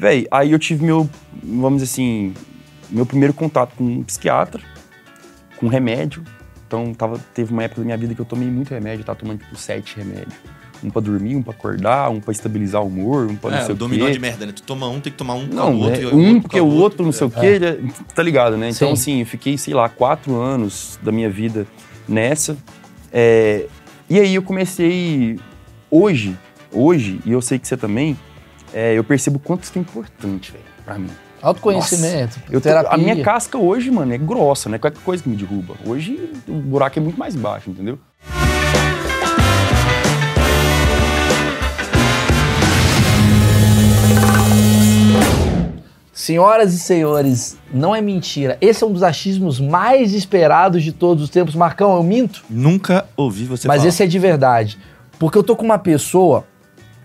Véi, aí eu tive meu, vamos dizer assim, meu primeiro contato com um psiquiatra, com remédio. Então tava, teve uma época da minha vida que eu tomei muito remédio, eu tava tomando tipo sete remédios. Um pra dormir, um pra acordar, um pra estabilizar o humor, um pra não É, sei o dominó quê. de merda, né? Tu toma um, tem que tomar um Não, outro. é e um por porque o do outro não sei o quê, é- tá ligado, né? Então, Sim. assim, eu fiquei, sei lá, quatro anos da minha vida nessa. É, e aí eu comecei, hoje, hoje, e eu sei que você também, é, eu percebo quanto isso é importante, velho, pra mim. Autoconhecimento, Eu tô- terapia. a minha casca hoje, mano, é grossa, né? Qualquer coisa que me derruba. Hoje o buraco é muito mais baixo, entendeu? Senhoras e senhores, não é mentira. Esse é um dos achismos mais esperados de todos os tempos. Marcão, eu minto? Nunca ouvi você Mas falar. esse é de verdade. Porque eu tô com uma pessoa,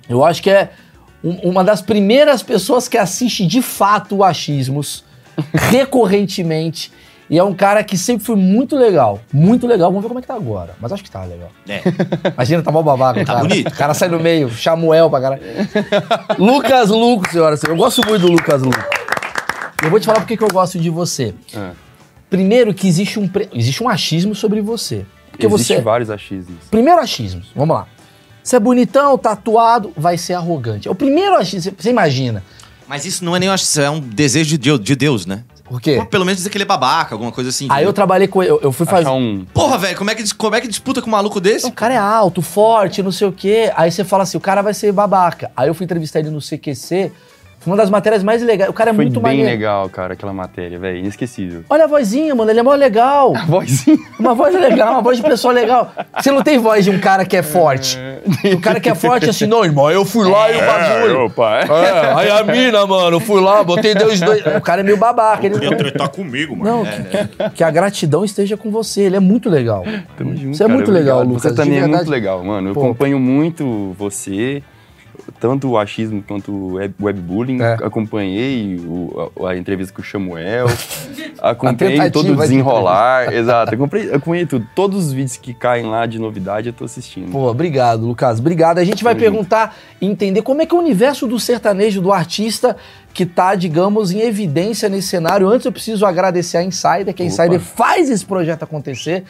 eu acho que é um- uma das primeiras pessoas que assiste de fato o Achismos, recorrentemente. E é um cara que sempre foi muito legal. Muito legal. Vamos ver como é que tá agora. Mas acho que tá legal. É. Imagina, tá mó babaca, Tá cara. bonito. O cara sai no meio, Chamuel pra caralho. Lucas Luco, senhoras senhores. Eu gosto muito do Lucas Luco. Eu vou te falar porque que eu gosto de você. Ah, Primeiro que existe um, pre- existe um achismo sobre você. Porque Existem você... vários achismos. Primeiro achismo, vamos lá. Você é bonitão, tatuado, vai ser arrogante. É o primeiro achismo, você imagina. Mas isso não é nem, acho, isso é um desejo de Deus, de Deus, né? Por quê? Pô, Pelo menos dizer que ele é babaca, alguma coisa assim. Aí eu trabalhei com ele, eu, eu fui fazer... Um... Porra, velho, como é, que, como é que disputa com um maluco desse? O cara é alto, forte, não sei o quê. Aí você fala assim, o cara vai ser babaca. Aí eu fui entrevistar ele no CQC, uma das matérias mais legais. O cara é Foi muito bem maneiro. legal, cara, aquela matéria, velho. Inesquecível. Olha a vozinha, mano, ele é mó legal. Vozinha. Uma voz legal, uma voz de pessoa legal. Você não tem voz de um cara que é forte. O cara que é forte assim, não, irmão, eu fui lá e o bagulho. opa, é. É, aí a mina, mano, eu fui lá, botei Deus dois. O cara é meio babaca. Ele... Ia tretar comigo, mano. Não, que, que a gratidão esteja com você. Ele é muito legal. Tamo junto, Você é muito legal. Lucas. Você também é verdade. muito legal, mano. Eu Pô. acompanho muito você, tanto o achismo quanto o web, webbullying. É. Acompanhei o- a, a entrevista com o Samuel. acompanhei todo o de desenrolar. Exato, acompanhei, acompanhei tudo. Todos os vídeos que caem lá de novidade eu tô assistindo. Pô, obrigado, Lucas. Obrigado. A gente vai perguntar e entender como é que é o universo do sertanejo, do artista que tá, digamos, em evidência nesse cenário. Antes eu preciso agradecer a Insider, que a Opa. Insider faz esse projeto acontecer.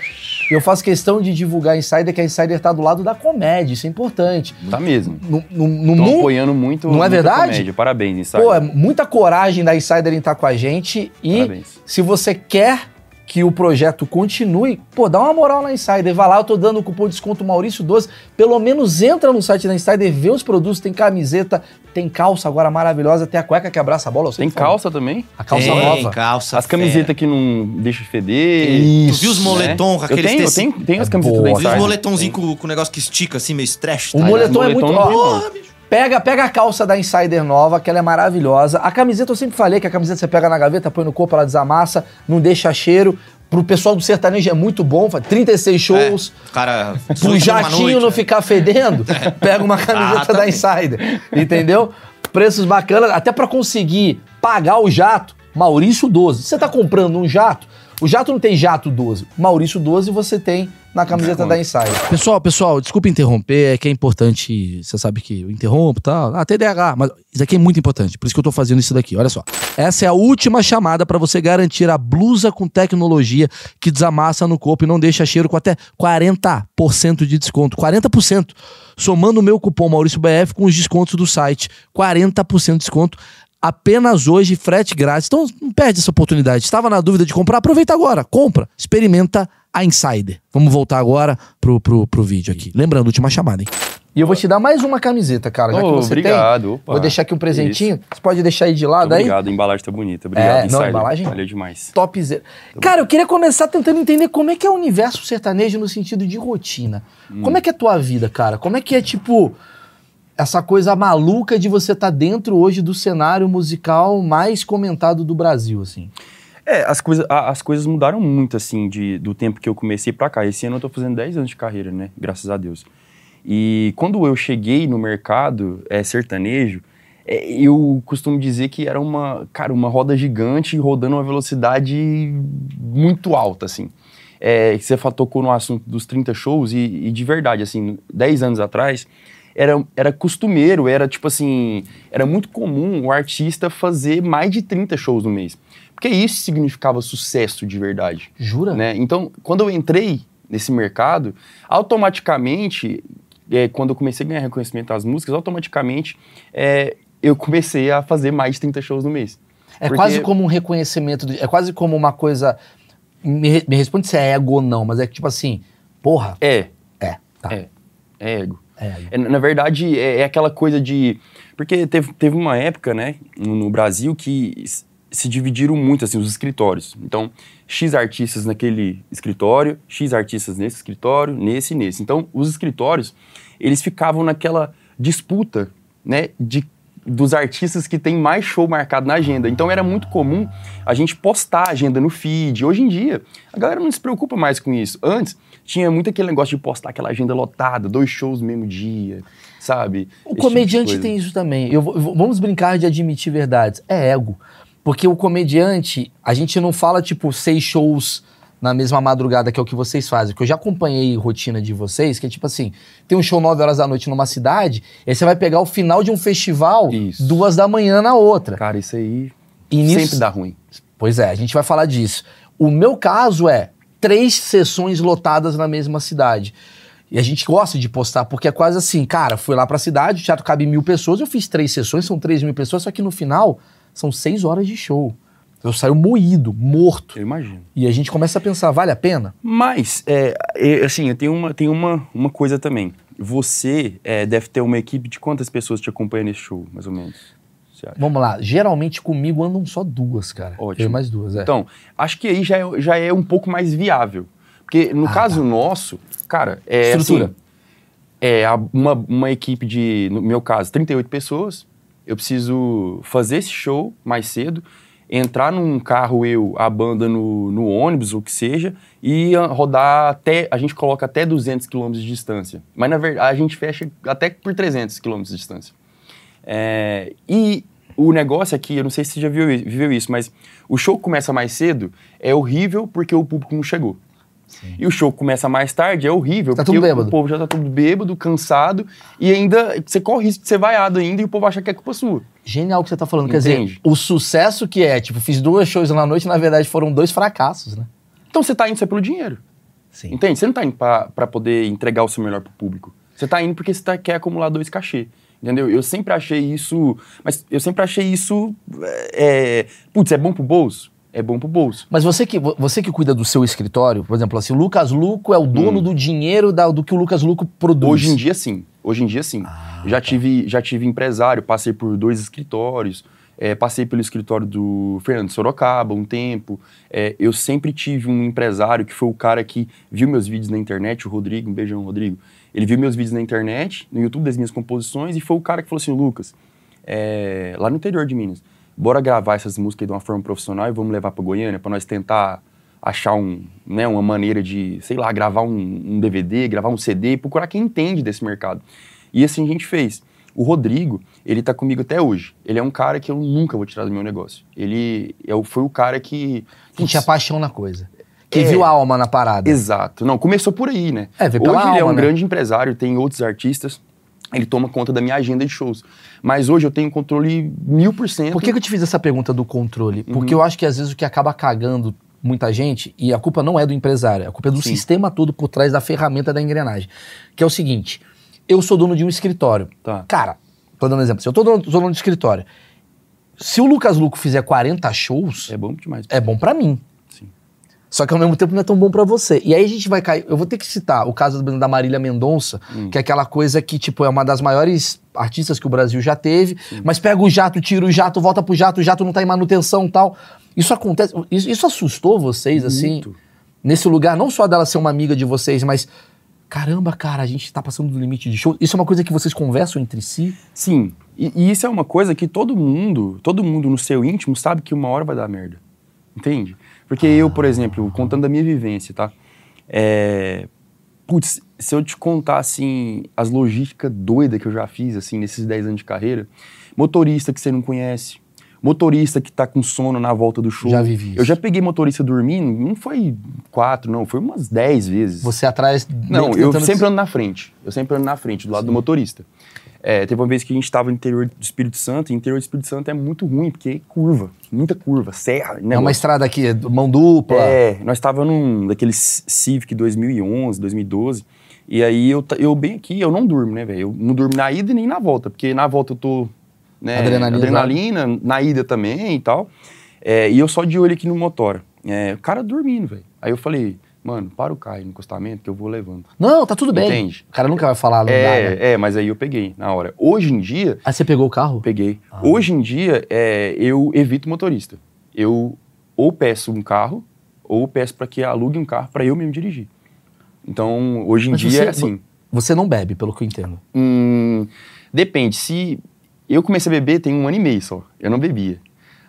E eu faço questão de divulgar a Insider, que a Insider tá do lado da comédia. Isso é importante. Tá mesmo. No, no, no mundo. apoiando muito. Não é verdade? Comédia. Parabéns, Insider. Pô, é muita coragem da Insider em estar com a gente. E Parabéns. se você quer que o projeto continue, pô, dá uma moral na Insider. Vai lá, eu tô dando o cupom de desconto Maurício12. Pelo menos entra no site da Insider, vê os produtos, tem camiseta, tem calça agora maravilhosa, tem a cueca que abraça a bola. Tem falo. calça também? A calça Tem, nova. calça As camisetas que não deixam feder. Isso. Tu viu os moletom com Eu aqueles tenho, eu tenho, tenho as É camisetas boa, da Viu os Insider. moletomzinhos com, com o negócio que estica assim, meio stretch? O tá? moletom é moletom muito. não tem, Ó, não. Pega, pega a calça da Insider nova, que ela é maravilhosa. A camiseta, eu sempre falei que a camiseta você pega na gaveta, põe no corpo, ela desamassa, não deixa cheiro. Pro pessoal do sertanejo é muito bom, faz 36 shows. É, cara... Pro jatinho não né? ficar fedendo, pega uma camiseta Ah, da também. Insider. Entendeu? Preços bacanas, até pra conseguir pagar o jato, Maurício 12. Você tá comprando um jato, o jato não tem jato 12. Maurício 12 você tem na camiseta da Insider. Pessoal, pessoal, desculpa interromper, é que é importante, você sabe que eu interrompo e tal. Ah, TDAH, mas isso aqui é muito importante, por isso que eu tô fazendo isso daqui, olha só. Essa é a última chamada pra você garantir a blusa com tecnologia que desamassa no corpo e não deixa cheiro com até 40% de desconto. 40%. Somando o meu cupom Maurício BF com os descontos do site. 40% de desconto. Apenas hoje, frete grátis. Então não perde essa oportunidade. Estava na dúvida de comprar? Aproveita agora. Compra. Experimenta a Insider. Vamos voltar agora pro, pro, pro vídeo aqui. Lembrando, última chamada, hein? E eu vou te dar mais uma camiseta, cara, já que Ô, você obrigado, tem. opa. Vou deixar aqui um presentinho. Você pode deixar aí de lado aí? Obrigado, a embalagem tá bonita. Obrigado, É, não, Insider. a embalagem- Valeu demais. Topzera. Cara, eu queria começar tentando entender como é que é o universo sertanejo no sentido de rotina. Como é que é a tua vida, cara? Como é que é, tipo, essa coisa maluca de você estar dentro hoje do cenário musical mais comentado do Brasil, assim? É, as, coisa, a- as coisas mudaram muito, assim, de, do tempo que eu comecei pra cá. Esse ano eu tô fazendo 10 anos de carreira, né? Graças a Deus. E quando eu cheguei no mercado é, sertanejo, é, eu costumo dizer que era uma, cara, uma roda gigante rodando uma velocidade muito alta, assim. É, você tocou no assunto dos 30 shows e, e de verdade, assim, 10 anos atrás, era, era costumeiro, era tipo assim, era muito comum o artista fazer mais de 30 shows no mês. Porque isso significava sucesso de verdade. Jura? Né? Então, quando eu entrei nesse mercado, automaticamente, é, quando eu comecei a ganhar reconhecimento das músicas, automaticamente é, eu comecei a fazer mais de 30 shows no mês. É Porque- quase como um reconhecimento, é quase como uma coisa. Me, me responde se é ego ou não, mas é que tipo assim, porra, É, é, tá. é, é ego. É. É, na verdade, é, é aquela coisa de. Porque teve, teve uma época, né, no, Brasil, que se dividiram muito, assim, os escritórios. Então, X artistas naquele escritório, X artistas nesse escritório, nesse e nesse. Então, os escritórios, eles ficavam naquela disputa, né, de, dos artistas que tem mais show marcado na agenda. Então, era muito comum a gente postar a agenda no feed. Hoje em dia, a galera não se preocupa mais com isso. Antes, tinha muito aquele negócio de postar aquela agenda lotada, dois shows no mesmo dia, sabe? O Esse comediante tipo tem isso também. Eu, eu vamos brincar de admitir verdades. É ego. Porque o comediante, a gente não fala, tipo, seis shows na mesma madrugada, que é o que vocês fazem. Porque eu já acompanhei rotina de vocês, que é tipo assim: tem um show 9 horas da noite numa cidade, e aí você vai pegar o final de um festival Isso. duas da manhã na outra. Cara, isso aí nisso- sempre dá ruim. Pois é, a gente vai falar disso. O meu caso é três sessões lotadas na mesma cidade. E a gente gosta de postar, porque é quase assim, cara, fui lá pra cidade, o teatro cabe mil pessoas, eu fiz três sessões, são três mil pessoas, só que no final são seis horas de show. Eu saio moído, morto. Eu imagino. E a gente começa a pensar, vale a pena? Mas, é, é, assim, eu tenho uma, tenho uma, uma coisa também. Você é, deve ter uma equipe de quantas pessoas te acompanham nesse show, mais ou menos? Vamos lá, geralmente comigo andam só duas, cara. Ótimo. Eu mais duas, é. Então, acho que aí já é, já é um pouco mais viável. Porque no Ah, caso nosso, cara, é Estrutura. assim, é uma, uma equipe de, no meu caso, 38 pessoas. Eu preciso fazer esse show mais cedo, entrar num carro, eu, a banda no, no ônibus, o que seja, e rodar até, a gente coloca até 200 quilômetros de distância. Mas na verdade, a gente fecha até por 300 quilômetros de distância. É, e o negócio aqui, eu não sei se você já viu, viveu isso, mas o show que começa mais cedo é horrível porque o público não chegou. E o show que começa mais tarde é horrível Tá porque tudo o- bêbado. o povo já tá tudo bêbado, cansado, e ainda você corre o risco de ser vaiado ainda e o povo acha que é culpa sua. Genial o que você tá falando. Quer dizer, o sucesso que é, tipo, fiz duas shows na noite, na verdade foram dois fracassos, né? Então você tá indo só pelo dinheiro. Sim. Entende? Você não tá indo pra, pra poder entregar o seu melhor pro público. Você tá indo porque você tá- quer acumular dois cachê. Entendeu? Eu sempre achei isso. Mas eu sempre achei isso. É, putz, é bom pro bolso? É bom pro bolso. Mas você que, vo- você que cuida do seu escritório, por exemplo, assim, o Lucas Luco é o dono do dinheiro da- do que o Lucas Luco produz. Hum. Hoje em dia, sim. Hoje em dia, sim. Ah, já, tá. tive, já tive empresário, passei por dois escritórios, é, passei pelo escritório do Fernando Sorocaba um tempo. É, eu sempre tive um empresário que foi o cara que viu meus vídeos na internet, o Rodrigo, um beijão, Rodrigo. Ele viu meus vídeos na internet, no YouTube das minhas composições, e foi o cara que falou assim: Lucas, é, lá no interior de Minas, bora gravar essas músicas de uma forma profissional e vamos levar pra Goiânia pra nós tentar achar um, né, uma maneira de, sei lá, gravar um, um DVD, gravar um CD, procurar quem entende desse mercado. E assim a gente fez. O Rodrigo, ele tá comigo até hoje. Ele é um cara que eu nunca vou tirar do meu negócio. Ele é, o- foi o cara que... Que tinha paixão na coisa. Que É. viu a alma na parada. Exato. Não, começou por aí, né? É, Hoje ele é alma, um né? grande empresário, tem outros artistas, ele toma conta da minha agenda de shows. Mas hoje eu tenho controle mil por cento. Por que, que eu te fiz essa pergunta do controle? Uhum. Porque eu acho que às vezes o que acaba cagando muita gente, e a culpa não é do empresário, a culpa é do Sim. sistema todo por trás da ferramenta da engrenagem. Que é o seguinte: eu sou dono de um escritório. Tá. Cara, tô dando um exemplo. Se eu tô dono, sou dono de escritório, se o Lucas Luco fizer 40 shows, É bom demais. é bom pra mim. Sim. Só que ao mesmo tempo não é tão bom pra você. E aí a gente vai cair. Eu vou ter que citar o caso da Marília Mendonça, Hum. que é aquela coisa que, tipo, é uma das maiores artistas que o Brasil já teve, mas pega o jato, tira o jato, volta pro jato, o jato não tá em manutenção e tal. Isso acontece. Isso, isso assustou vocês, assim, Muito. nesse lugar, não só dela ser uma amiga de vocês, mas. Caramba, cara, a gente tá passando do limite de show. Isso é uma coisa que vocês conversam entre si? Sim, e, e isso é uma coisa que todo mundo, todo mundo no seu íntimo sabe que uma hora vai dar merda. Entende? Porque eu, por exemplo, contando da minha vivência, tá? É, putz, se eu te contar, assim, as logísticas doidas que eu já fiz, assim, nesses 10 anos de carreira, motorista que você não conhece, motorista que tá com sono na volta do show. Já vivi isso. Eu já peguei motorista dormindo, não foi quatro, não, foi umas dez vezes. Você atrás. Não, eu sempre ando na frente. Eu sempre ando na frente, do lado do motorista. É, teve uma vez que a gente estava no interior do Espírito Santo, e o interior do Espírito Santo é muito ruim, porque é curva, muita curva, serra. É uma estrada aqui, mão dupla. É, nós estávamos num daqueles Civic 2011, 2012. E aí eu, eu bem aqui, eu não durmo, né, velho? Eu não durmo na ida e nem na volta, porque na volta eu tô. Né, Adrenalina. adrenalina, na ida também e tal. É, e eu só de olho aqui no motora. É, o cara dormindo, velho. Aí eu falei, mano, para o carro no encostamento que eu vou levando. Não, tá tudo bem. Entende? O cara nunca vai falar, não dá, né? É, é, mas aí eu peguei na hora. Hoje em dia, Aí você pegou o carro? peguei. Ah. Hoje em dia, é, eu evito motorista. Eu ou peço um carro, ou peço para que alugue um carro para eu mesmo dirigir. Então, hoje em Mas dia você, é assim. Você não bebe, pelo que eu entendo. Hum, depende. Se eu comecei a beber tem um ano e meio só. Eu não bebia.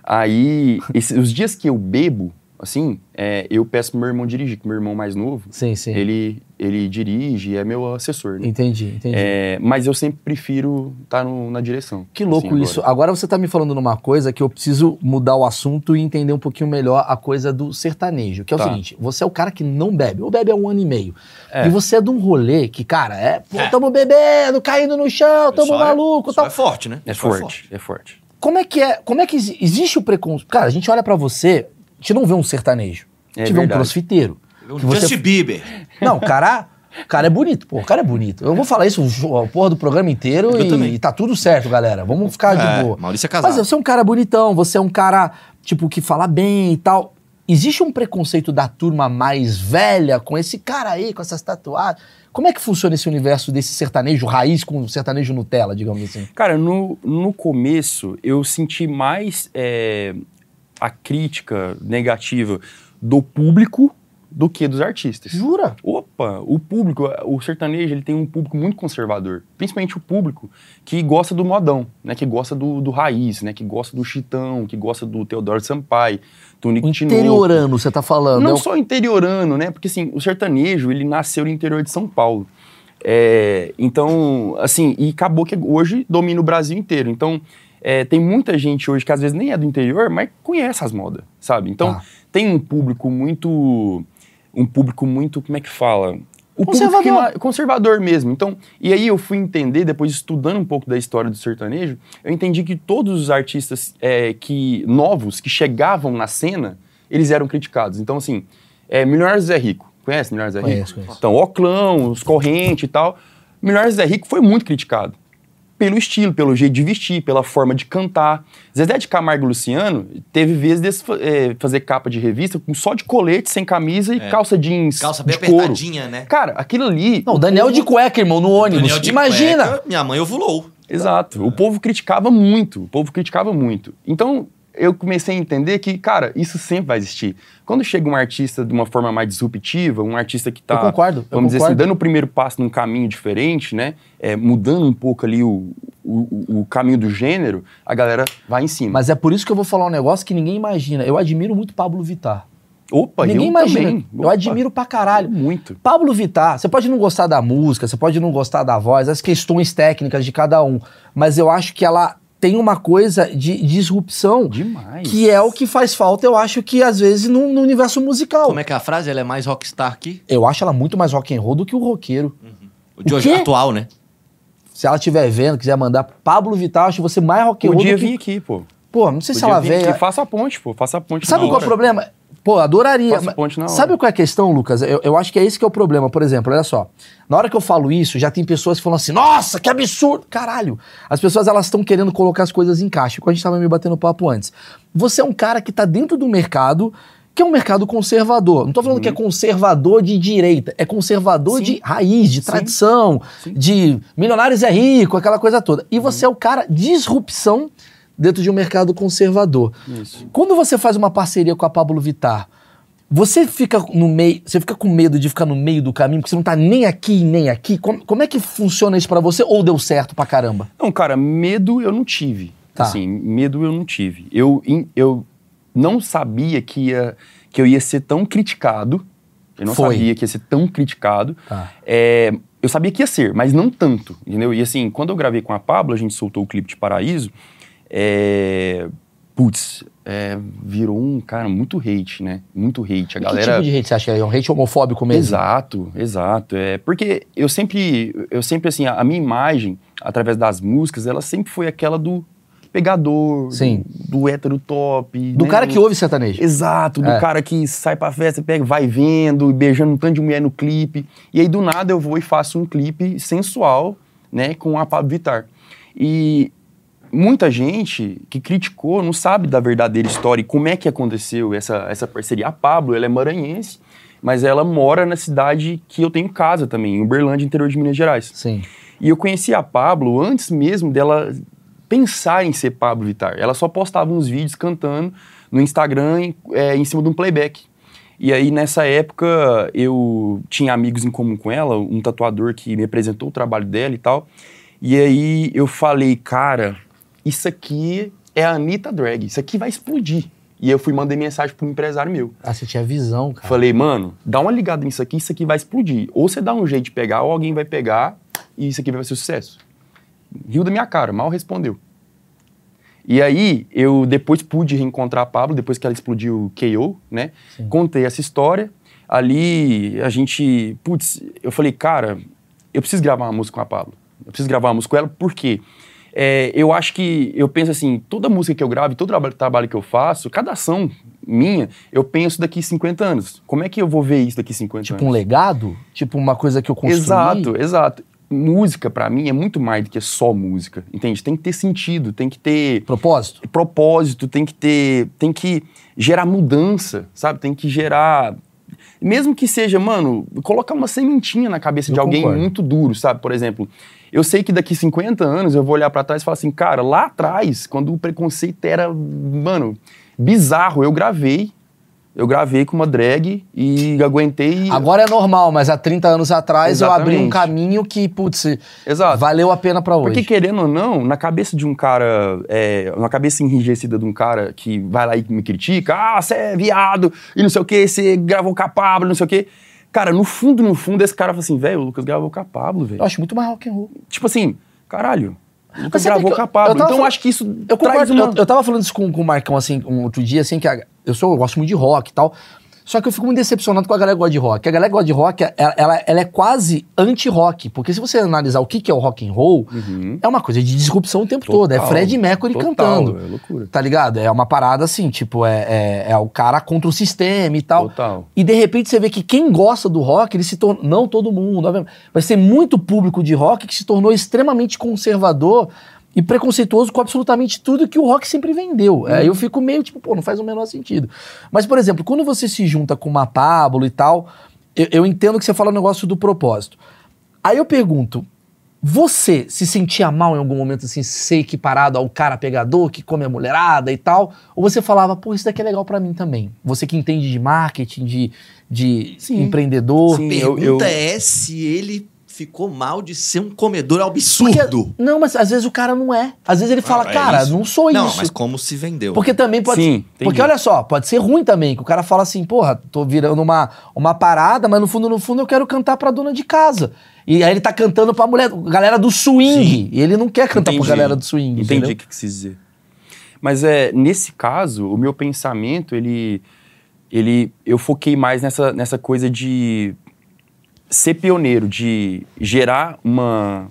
Aí, esses- os dias que eu bebo, assim, é, eu peço pro meu irmão dirigir, que meu irmão mais novo, Sim, sim. ele, ele dirige, é meu assessor, né? Entendi, entendi. É, mas eu sempre prefiro estar na direção. Que louco assim, isso. agora. Agora você tá me falando numa coisa que eu preciso mudar o assunto e entender um pouquinho melhor a coisa do sertanejo. Que é o Tá. seguinte: você é o cara que não bebe, ou bebe há um ano e meio. É. E você é de um rolê que, cara, é, pô, tamo bebendo, caindo no chão, tamo Só é- maluco só tal. É forte, né? É Só forte, é forte. Como é que é? Como é que exi- existe o preconceito? Cara, a gente olha pra você, a gente não vê um sertanejo. A É gente vê um crossfiteiro. Um Que você- Justin Bieber. Não, o cara, o cara é bonito, pô. O cara é bonito. Eu vou falar isso o- a porra do programa inteiro Eu e, também. e tá tudo certo, galera. Vamos ficar de É, boa. Maurício é casado. Mas você é um cara bonitão, você é um cara, tipo, que fala bem e tal. Existe um preconceito da turma mais velha com esse cara aí, com essas tatuagens? Como é que funciona esse universo desse sertanejo raiz com sertanejo Nutella, digamos assim? Cara, no, no começo eu senti mais é, a crítica negativa do público do que dos artistas. Jura? Opa, o público, o sertanejo, ele tem um público muito conservador. Principalmente o público que gosta do modão, né? Que gosta do, do raiz, né? Que gosta do Chitão, que gosta do Teodoro Sampaio, do Nico Tinoco. interiorano, você tá falando. Não é o- só interiorano, né? Porque assim, o sertanejo, ele nasceu no interior de São Paulo. É, então, assim, e acabou que hoje domina o Brasil inteiro. Então, é, tem muita gente hoje que às vezes nem é do interior, mas conhece as modas, sabe? Então, Tá. tem um público muito. Um público muito. Como é que fala? O Conservador. público que conservador mesmo. Então, e aí eu fui entender, depois estudando um pouco da história do sertanejo, eu entendi que todos os artistas é, que novos que chegavam na cena, eles eram criticados. Então, assim, é, Milionários Zé Rico. Conhece Milionários Zé Rico? Conheço, conheço. Então, Oclão, os Corrente e tal. Milionários Zé Rico foi muito criticado. Pelo estilo, pelo jeito de vestir, pela forma de cantar. Zezé de Camargo e Luciano teve vezes de fa- é, fazer capa de revista com só de colete, sem camisa e É. calça jeans Calça bem de couro. apertadinha, né? Cara, aquilo ali. Não, o Daniel de cueca, irmão, no ônibus. Daniel de Imagina! cueca, minha mãe ovulou. Exato. O povo criticava muito. O povo criticava muito. Então, eu comecei a entender que, cara, isso sempre vai existir. Quando chega um artista de uma forma mais disruptiva, um artista que tá, Eu concordo, vamos dizer assim, dando o primeiro passo num caminho diferente, né? é, mudando um pouco ali o, o, o caminho do gênero, a galera vai em cima. Mas é por isso que eu vou falar um negócio que ninguém imagina. Eu admiro muito Pablo Vittar. Opa, ninguém eu imagina. também. Eu Opa, admiro pra caralho. Muito. Pablo Vittar, você pode não gostar da música, você pode não gostar da voz, as questões técnicas de cada um, mas eu acho que ela tem uma coisa de disrupção Demais. que é o que faz falta, eu acho que às vezes no, no universo musical. Como é que é a frase? Ela é mais rockstar aqui? Eu acho ela muito mais rock and roll do que o roqueiro. O de O hoje quê? atual, né? Se ela estiver vendo, quiser mandar Pablo Vittar, acho você mais rock and roll Podia do que... vir aqui, pô. Pô, não sei se Podia ela vir veio. aqui. Faça a ponte, pô. Faça a ponte Sabe qual é o problema? Pô, adoraria. Sabe qual é a questão, Lucas? Eu, eu acho que é esse que é o problema. Por exemplo, olha só. Na hora que eu falo isso, já tem pessoas que falam assim: nossa, que absurdo! Caralho! As pessoas elas estão querendo colocar as coisas em caixa. Como a gente estava me batendo papo antes. Você é um cara que tá dentro do mercado. Que é um mercado conservador. Não tô falando que é conservador de direita, é conservador Sim. de raiz, de Sim. tradição, Sim. de milionários é rico, aquela coisa toda. E você é o cara disrupção dentro de um mercado conservador. Isso. Quando você faz uma parceria com a Pablo Vittar, você fica no meio, você fica com medo de ficar no meio do caminho, porque você não tá nem aqui nem aqui. Como, como é que funciona isso pra você ou deu certo pra caramba? Não, cara, medo eu não tive. Tá. Assim, medo eu não tive. Eu, eu não sabia que, ia, que eu ia ser tão criticado. Eu não Foi. sabia que ia ser tão criticado. Tá. É, eu sabia que ia ser, mas não tanto, entendeu? E assim, quando eu gravei com a Pablo, a gente soltou o clipe de Paraíso, é, putz, é, virou um cara muito hate, né? Muito hate. A E galera. Que tipo de hate você acha que é? É um hate homofóbico mesmo? Exato, exato. É, porque eu sempre, eu sempre assim, a, a minha imagem, através das músicas, ela sempre foi aquela do pegador, Sim. do, do hétero top. Do né? cara que ouve sertanejo. Exato, do É. cara que sai pra festa, pega, vai vendo, e beijando um tanto de mulher no clipe. E aí, do nada, eu vou e faço um clipe sensual, né, com a Pablo Vittar. E muita gente que criticou não sabe da verdadeira história e como é que aconteceu essa, essa parceria. A Pablo, ela é maranhense, mas ela mora na cidade que eu tenho casa também, em Uberlândia, interior de Minas Gerais. Sim. E eu conheci a Pablo antes mesmo dela pensar em ser Pablo Vittar. Ela só postava uns vídeos cantando no Instagram em, é, em cima de um playback. E aí, nessa época, eu tinha amigos em comum com ela, um tatuador que me apresentou o trabalho dela e tal. E aí eu falei, cara, isso aqui é a Anitta Drag, isso aqui vai explodir. E eu fui mandei mensagem para um empresário meu. Ah, você tinha visão, cara. Falei, mano, dá uma ligada nisso aqui, isso aqui vai explodir. Ou você dá um jeito de pegar, ou alguém vai pegar, e isso aqui vai ser sucesso. Riu da minha cara, mal respondeu. E aí, eu depois pude reencontrar a Pablo, depois que ela explodiu o KO, né? Contei essa história. Ali, a gente, putz, eu falei, cara, eu preciso gravar uma música com a Pablo. Eu preciso gravar uma música com ela, por quê? É, eu acho que, eu penso assim, toda música que eu gravo, todo traba- trabalho que eu faço, cada ação minha, eu penso daqui 50 anos. Como é que eu vou ver isso daqui 50 Tipo anos? um legado? Tipo uma coisa que eu construí? Exato, exato. Música, pra mim, é muito mais do que só música, entende? Tem que ter sentido, tem que ter Propósito? propósito, tem que ter, tem que gerar mudança, sabe? Tem que gerar, mesmo que seja, mano, colocar uma sementinha na cabeça Eu de alguém concordo. muito duro, sabe? Por exemplo, eu sei que daqui 50 anos eu vou olhar pra trás e falar assim, cara, lá atrás, quando o preconceito era, mano, bizarro, eu gravei, eu gravei com uma drag e aguentei. Agora é normal, mas há 30 anos atrás eu abri um Exatamente. caminho que, putz, Exato. valeu a pena pra hoje. Porque querendo ou não, na cabeça de um cara, é, na cabeça enrijecida de um cara que vai lá e me critica, ah, você é viado, e não sei o que, você gravou com a Pablo, não sei o que. Cara, no fundo, no fundo, esse cara fala assim, velho, o Lucas gravou com a Pablo, velho. Eu acho muito mais rock and roll. Tipo assim, caralho, o Lucas gravou com a Pablo. Então eu falando- acho que isso Eu traz concordo. uma... Eu, eu tava falando isso com, com o Marcão, assim, um outro dia, assim, que a- eu sou, eu gosto muito de rock e tal. Só que eu fico muito decepcionado com a galera que gosta de rock. A galera que gosta de rock, ela, ela, ela é quase anti-rock. Porque se você analisar o que, que é o rock and roll, é uma coisa de disrupção o tempo todo. É Uhum. Total, Fred Mercury total, cantando. É loucura. Tá ligado? É uma parada assim, tipo, é, é, é o cara contra o sistema e tal. Total. E de repente você vê que quem gosta do rock, ele se torna. Não todo mundo, obviamente, mas tem muito público de rock que se tornou extremamente conservador e preconceituoso com absolutamente tudo que o rock sempre vendeu. Aí eu fico meio tipo, pô, não faz o menor sentido. Mas, por exemplo, quando você se junta com uma Pablo e tal, eu, eu entendo que você fala o negócio do propósito. Aí eu pergunto. Você se sentia mal em algum momento, assim, ser equiparado ao cara pegador que come a mulherada e tal? Ou você falava, pô, isso daqui é legal pra mim também? Você que entende de marketing, de, de Sim. empreendedor. Sim. A eu- pergunta eu- é se ele ficou mal de ser um comedor Porque- absurdo. não, mas às vezes o cara não é. Às vezes ele fala, Ah, é cara, isso. não sou Não, isso. mas como se vendeu. Porque também pode Sim, ser. Porque olha só, pode ser ruim também, que o cara fala assim, porra, tô virando uma, uma parada, mas no fundo, no fundo, eu quero cantar pra dona de casa. E aí ele tá cantando pra mulher, galera do swing. E ele não quer cantar Entendi. pra galera do swing. Entendi entendeu? o que quis dizer. Mas é, nesse caso, o meu pensamento, ele, ele, eu foquei mais nessa, nessa coisa de ser pioneiro, de gerar uma,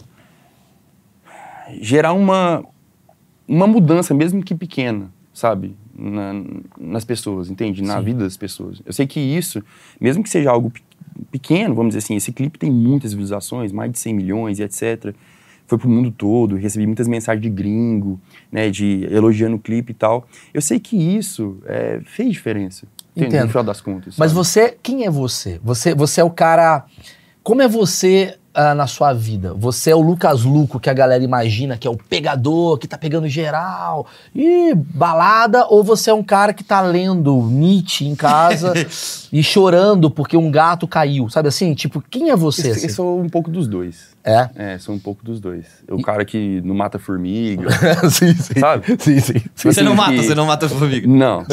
gerar uma, uma mudança, mesmo que pequena, sabe, Na- nas pessoas, entende? Na Sim. vida das pessoas. Eu sei que isso, mesmo que seja algo pe- pequeno, vamos dizer assim, esse clipe tem muitas visualizações, mais de 100 milhões e etc. Foi pro mundo todo, recebi muitas mensagens de gringo, né, de elogiando o clipe e tal. Eu sei que isso é, fez diferença, entende? Entendo. no final das contas. Mas sabe? você, quem é você? Você, você é o cara. Como é você ah, na sua vida? Você é o Lucas Luco que a galera imagina que é o pegador, que tá pegando geral, e balada, ou você é um cara que tá lendo Nietzsche em casa e chorando porque um gato caiu? Sabe assim? Tipo, quem é você? Eu, assim? eu sou um pouco dos dois. É. É, sou um pouco dos dois. O cara que não mata formiga. sim, sim. Sabe? Sim, sim. Você Assim, não mata, que- você não mata formiga. Não.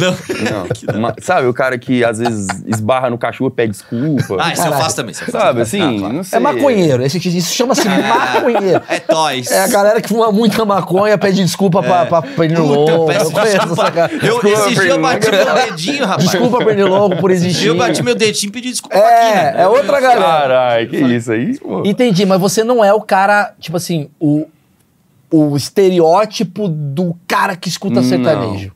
Não. Ma- Sabe, o cara que às vezes esbarra no cachorro e pede desculpa. Ah, isso eu faço também. Sabe, também. assim, Ah, claro. não sei. É maconheiro. Esse, isso chama-se maconheiro. É toys. É a galera que fuma muita maconha, pede desculpa pra, pra Pernilongo. É. Puta, Eu peço desculpa. essa. Eu, Desculpa, esse dia eu bati meu dedinho, rapaz. Desculpa, Pernilongo, por existir. eu bati meu dedinho e pedi desculpa pra É, é outra galera. Caralho, que isso aí, pô. Entendi, mas você não é o cara, tipo assim, o, o estereótipo do cara que escuta Não. sertanejo.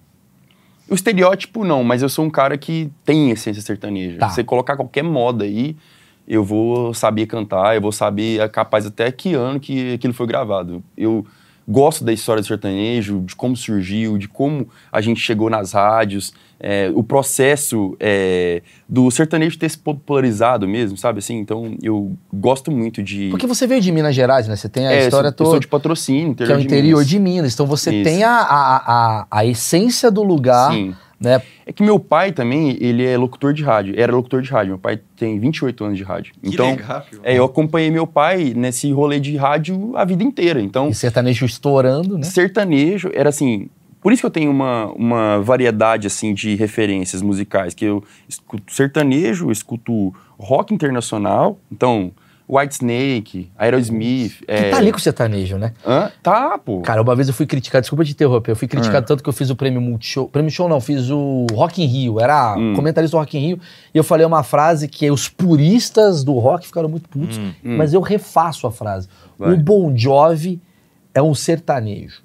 O estereótipo não, mas eu sou um cara que tem essência sertaneja. Tá. Você colocar qualquer moda aí, eu vou saber cantar, eu vou saber, é capaz até que ano que aquilo foi gravado. Eu gosto da história do sertanejo, de como surgiu, de como a gente chegou nas rádios, é, o processo é, do sertanejo ter se popularizado mesmo, sabe assim? Então eu gosto muito de. Porque você veio de Minas Gerais, né? Você tem a é, história sou, eu sou toda, de patrocínio, que é o interior Minas. de Minas. Então você Isso. tem a, a, a, a essência do lugar, Sim. né? É que meu pai também, ele é locutor de rádio, era locutor de rádio. Meu pai tem 28 anos de rádio. Que então, legal, é, eu acompanhei meu pai nesse rolê de rádio a vida inteira. Então, E sertanejo estourando, né? sertanejo era assim. Por isso que eu tenho uma, uma variedade assim de referências musicais, que eu escuto sertanejo, eu escuto rock internacional, então White Snake, Aerosmith, Que é... tá ali com o sertanejo, né? Hã? Tá, pô. Cara, uma vez eu fui criticado, desculpa te interromper, eu fui criticado Ah. tanto que eu fiz o prêmio Multishow. Prêmio Show não, fiz o Rock in Rio, era Hum. comentarista do Rock in Rio, e eu falei uma frase que os puristas do rock ficaram muito putos, Hum. mas eu refaço a frase. Vai. O Bon Jovi é um sertanejo.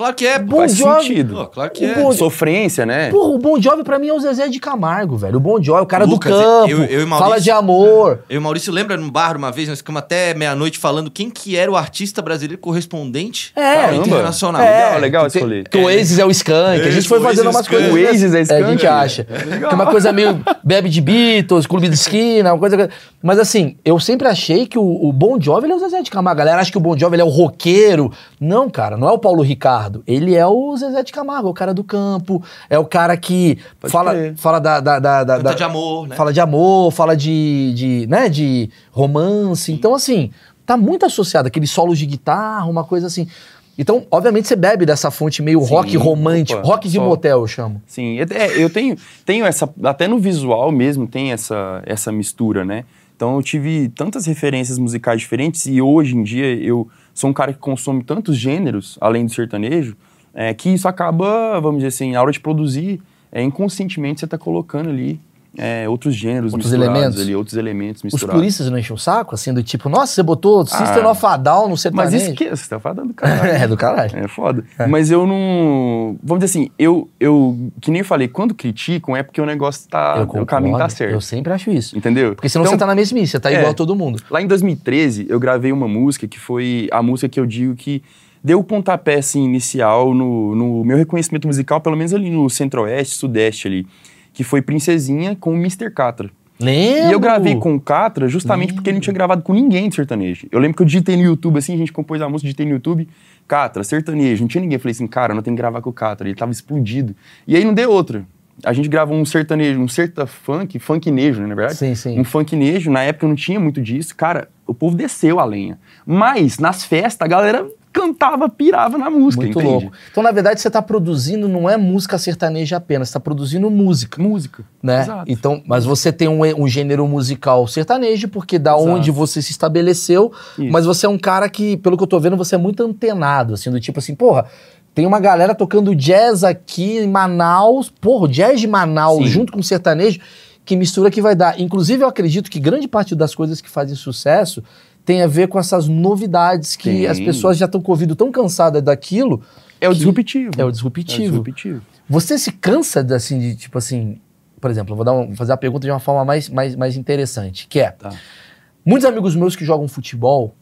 Claro que é. Bon Faz Jovi- sentido. Pô, claro que O é. Bon- Sofrência, né? Porra, o Bon Jovi pra mim é o Zezé de Camargo, velho. O Bon Jovi, o cara Lucas, do campo, eu- eu e Maurício- fala de amor. Eu e o Maurício lembra no bar uma vez, nós ficamos até meia-noite falando quem que era o artista brasileiro correspondente É. ao internacional. Legal, legal esse rolê. Que o Oasis é o Skank. A gente foi fazendo umas é o coisas. Skank. O Oasis é a Skank, gente é. acha. Que é uma coisa meio bebe de Beatles, clube de esquina, uma coisa. Mas assim, eu sempre achei que o, o Bon Jovi ele é o Zezé de Camargo. A galera acha que o Bon Jovi ele é o roqueiro. Não, cara, não é o Paulo Ricardo. Ele é o Zezé de Camargo, é o cara do campo, é o cara que Pode fala, crer. fala da. da, da, da- da- de amor, né? Fala de amor, fala de, de, né, de romance. Então, assim, tá muito associado aqueles solos de guitarra, uma coisa assim. Então, obviamente, você bebe dessa fonte meio Sim, rock romântico, opa, rock de só- motel, eu chamo. Sim, é- é, eu tenho, tenho essa, até no visual mesmo tem essa, essa mistura, né? Então eu tive tantas referências musicais diferentes e hoje em dia eu sou um cara que consome tantos gêneros, além do sertanejo, é, que isso acaba, vamos dizer assim, na hora de produzir, é, inconscientemente você está colocando ali é, outros gêneros Outros elementos. ali, outros elementos Os misturados. puristas não enchem o saco, assim, do tipo, nossa, você botou System Ah, of a Down no Mas sertanejo. isso que você tá falando do caralho. é do caralho. É foda. Mas eu não. Vamos dizer assim, eu, eu. Que nem eu falei, quando criticam é porque o negócio tá. o caminho tá certo. Eu sempre acho isso. Entendeu? Porque senão Então, você tá na mesmice, você tá é. igual a todo mundo. Lá em 2013, eu gravei uma música que foi a música que eu digo que deu o pontapé assim, inicial no, no meu reconhecimento musical, pelo menos ali no centro-oeste, sudeste ali, que foi Princesinha com o Mr. Catra. Lembro. E eu gravei com o Catra justamente porque ele não tinha gravado com ninguém de sertanejo. Eu lembro que eu digitei no YouTube, assim, a gente compôs a música, digitei no YouTube, Catra, sertanejo. Não tinha ninguém. Eu falei assim, cara, não tem que gravar com o Catra. Ele tava explodido. E aí não deu outra. A gente gravou um sertanejo, um serta funk, funknejo, né, na verdade? Sim, sim. Um funknejo. Na época não tinha muito disso. Cara, o povo desceu a lenha. Mas, nas festas, a galera cantava, pirava na música, Muito entende? louco. Então, na verdade, você tá produzindo, não é música sertaneja apenas, você tá produzindo música. Música. né? Exato. Então, mas você tem um, um gênero musical sertanejo, porque da Exato. onde você se estabeleceu, Isso. mas você é um cara que, pelo que eu tô vendo, você é muito antenado, assim, do tipo assim, porra, tem uma galera tocando jazz aqui em Manaus, porra, jazz de Manaus Sim. junto com sertanejo, que mistura que vai dar. Inclusive, eu acredito que grande parte das coisas que fazem sucesso tem a ver com essas novidades que as pessoas já estão com o ouvido tão cansadas daquilo. É o disruptivo. É o É o disruptivo. disruptivo. Você se cansa de, assim, de tipo assim, por exemplo, eu vou dar um- fazer a pergunta de uma forma mais, mais, mais interessante, que é, Tá. muitos amigos meus que jogam futebol,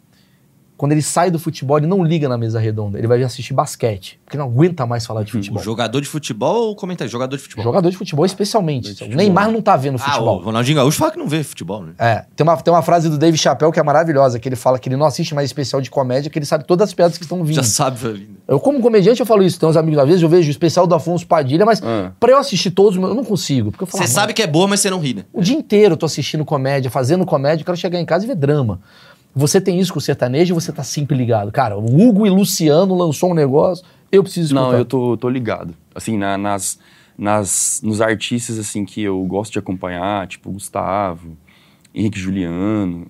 quando ele sai do futebol, ele não liga na mesa redonda, ele vai assistir basquete, porque não aguenta mais falar de O futebol. jogador de futebol ou comentário? Jogador de futebol. Jogador de futebol, especialmente. de futebol. Neymar não tá vendo Ah, futebol. o Ronaldinho Gaúcho fala que não vê futebol, né? É, tem uma, tem uma frase do Dave Chappelle que é maravilhosa, que ele fala que ele não assiste mais especial de comédia, que ele sabe todas as piadas que estão vindo. Já sabe ali. Eu, como comediante, eu falo isso. Tem uns amigos, às vezes, eu vejo o especial do Afonso Padilha, mas Ah. pra eu assistir todos, eu não consigo. Porque eu falo, Você "Ah, sabe que é boa, mas você não ri, né? O dia inteiro eu tô assistindo comédia, fazendo comédia, eu quero chegar em casa e ver drama. Você tem isso com o sertanejo ou você tá sempre ligado? Cara, o Hugo e Luciano lançou um negócio, eu preciso escutar. Não, eu tô, tô ligado. Assim, na- nas, nas, nos artistas, assim, que eu gosto de acompanhar, tipo Gustavo, Henrique Juliano,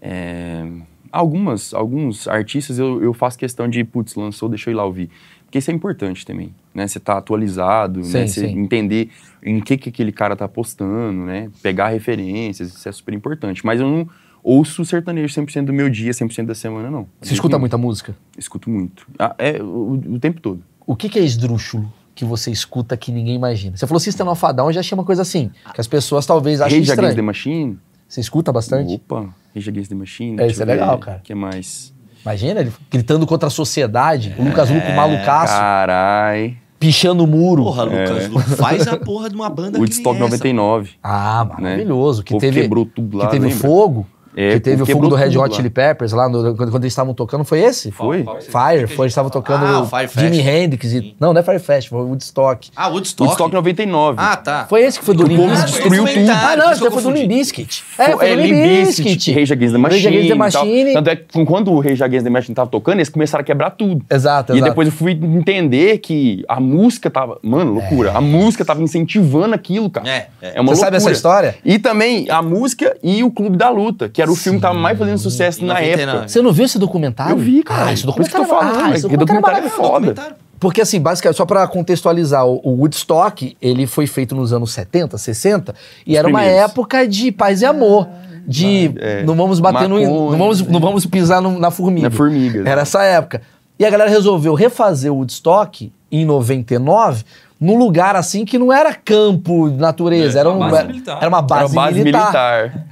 é, algumas, alguns artistas eu, eu faço questão de, putz, lançou, deixa eu ir lá ouvir. Porque isso é importante também, né? Você tá atualizado, Sim, né? Você sim. entender em que, que aquele cara tá postando, né? Pegar referências, isso é super importante. Mas eu não ouço sertanejo 100% do meu dia, 100% da semana, não. Você escuta muita música? Escuto muito. Ah, é, o, o tempo todo. O que, que é esdrúxulo que você escuta que ninguém imagina? Você falou System of a Down, eu já achei uma coisa assim, que as pessoas talvez achem Rage Against the estranho. Machine. Você escuta bastante? Opa, Rage Against the Machine. É, isso é legal, ver, cara. O que mais? Imagina ele gritando contra a sociedade, o Lucas Luco malucaço, Carai. pichando o muro. Porra, Lucas, Lu, faz a porra de uma banda Woodstock que essa. 99. Ah, maravilhoso. Que O povo teve, quebrou tudo lá, que teve o lembra? fogo. É, que teve o o fogo do Red Hot lá. Chili Peppers lá, no- quando, quando eles estavam tocando. Foi esse? Foi? Fire, foi, eles estavam tocando Ah, o Fire Jimi Fest. Hendrix. E, não, não é Fire Fest, foi o Woodstock. Ah, Woodstock. Woodstock 99. Ah, tá. Foi esse que foi do O Limp povo Bizkit? destruiu tudo. Ah, não, esse foi do. Limp Bizkit. É, foi é, do Limp Bizkit. Rage Against the Machine. Rage Against the e. Machine. Tanto é que quando o Rage Against the Machine tava tocando, eles começaram a quebrar tudo. Exato, E exato. depois eu fui entender que a música tava. Mano, loucura. A música tava incentivando aquilo, cara. É, é. uma Você sabe essa história? E também a música e o Clube da Luta, que era o filme que tava mais fazendo sucesso na 99. época. Você não viu esse documentário? Eu vi, cara. Ah, esse Por isso que eu documentário, tô falando, ah, esse é documentário documentário é maravilhoso. foda. Porque assim, basicamente, só pra contextualizar, o, Woodstock, ele foi feito nos anos 70, 60, e Os era uma primeiros. época de paz e amor. De É. não vamos bater no. Maconha, Não vamos, não vamos pisar no- na formiga. Na formiga. Era essa época. E a galera resolveu refazer o Woodstock em 99 num lugar assim que não era campo, natureza, É, era, uma um- base militar. era uma Era base, uma base militar. militar.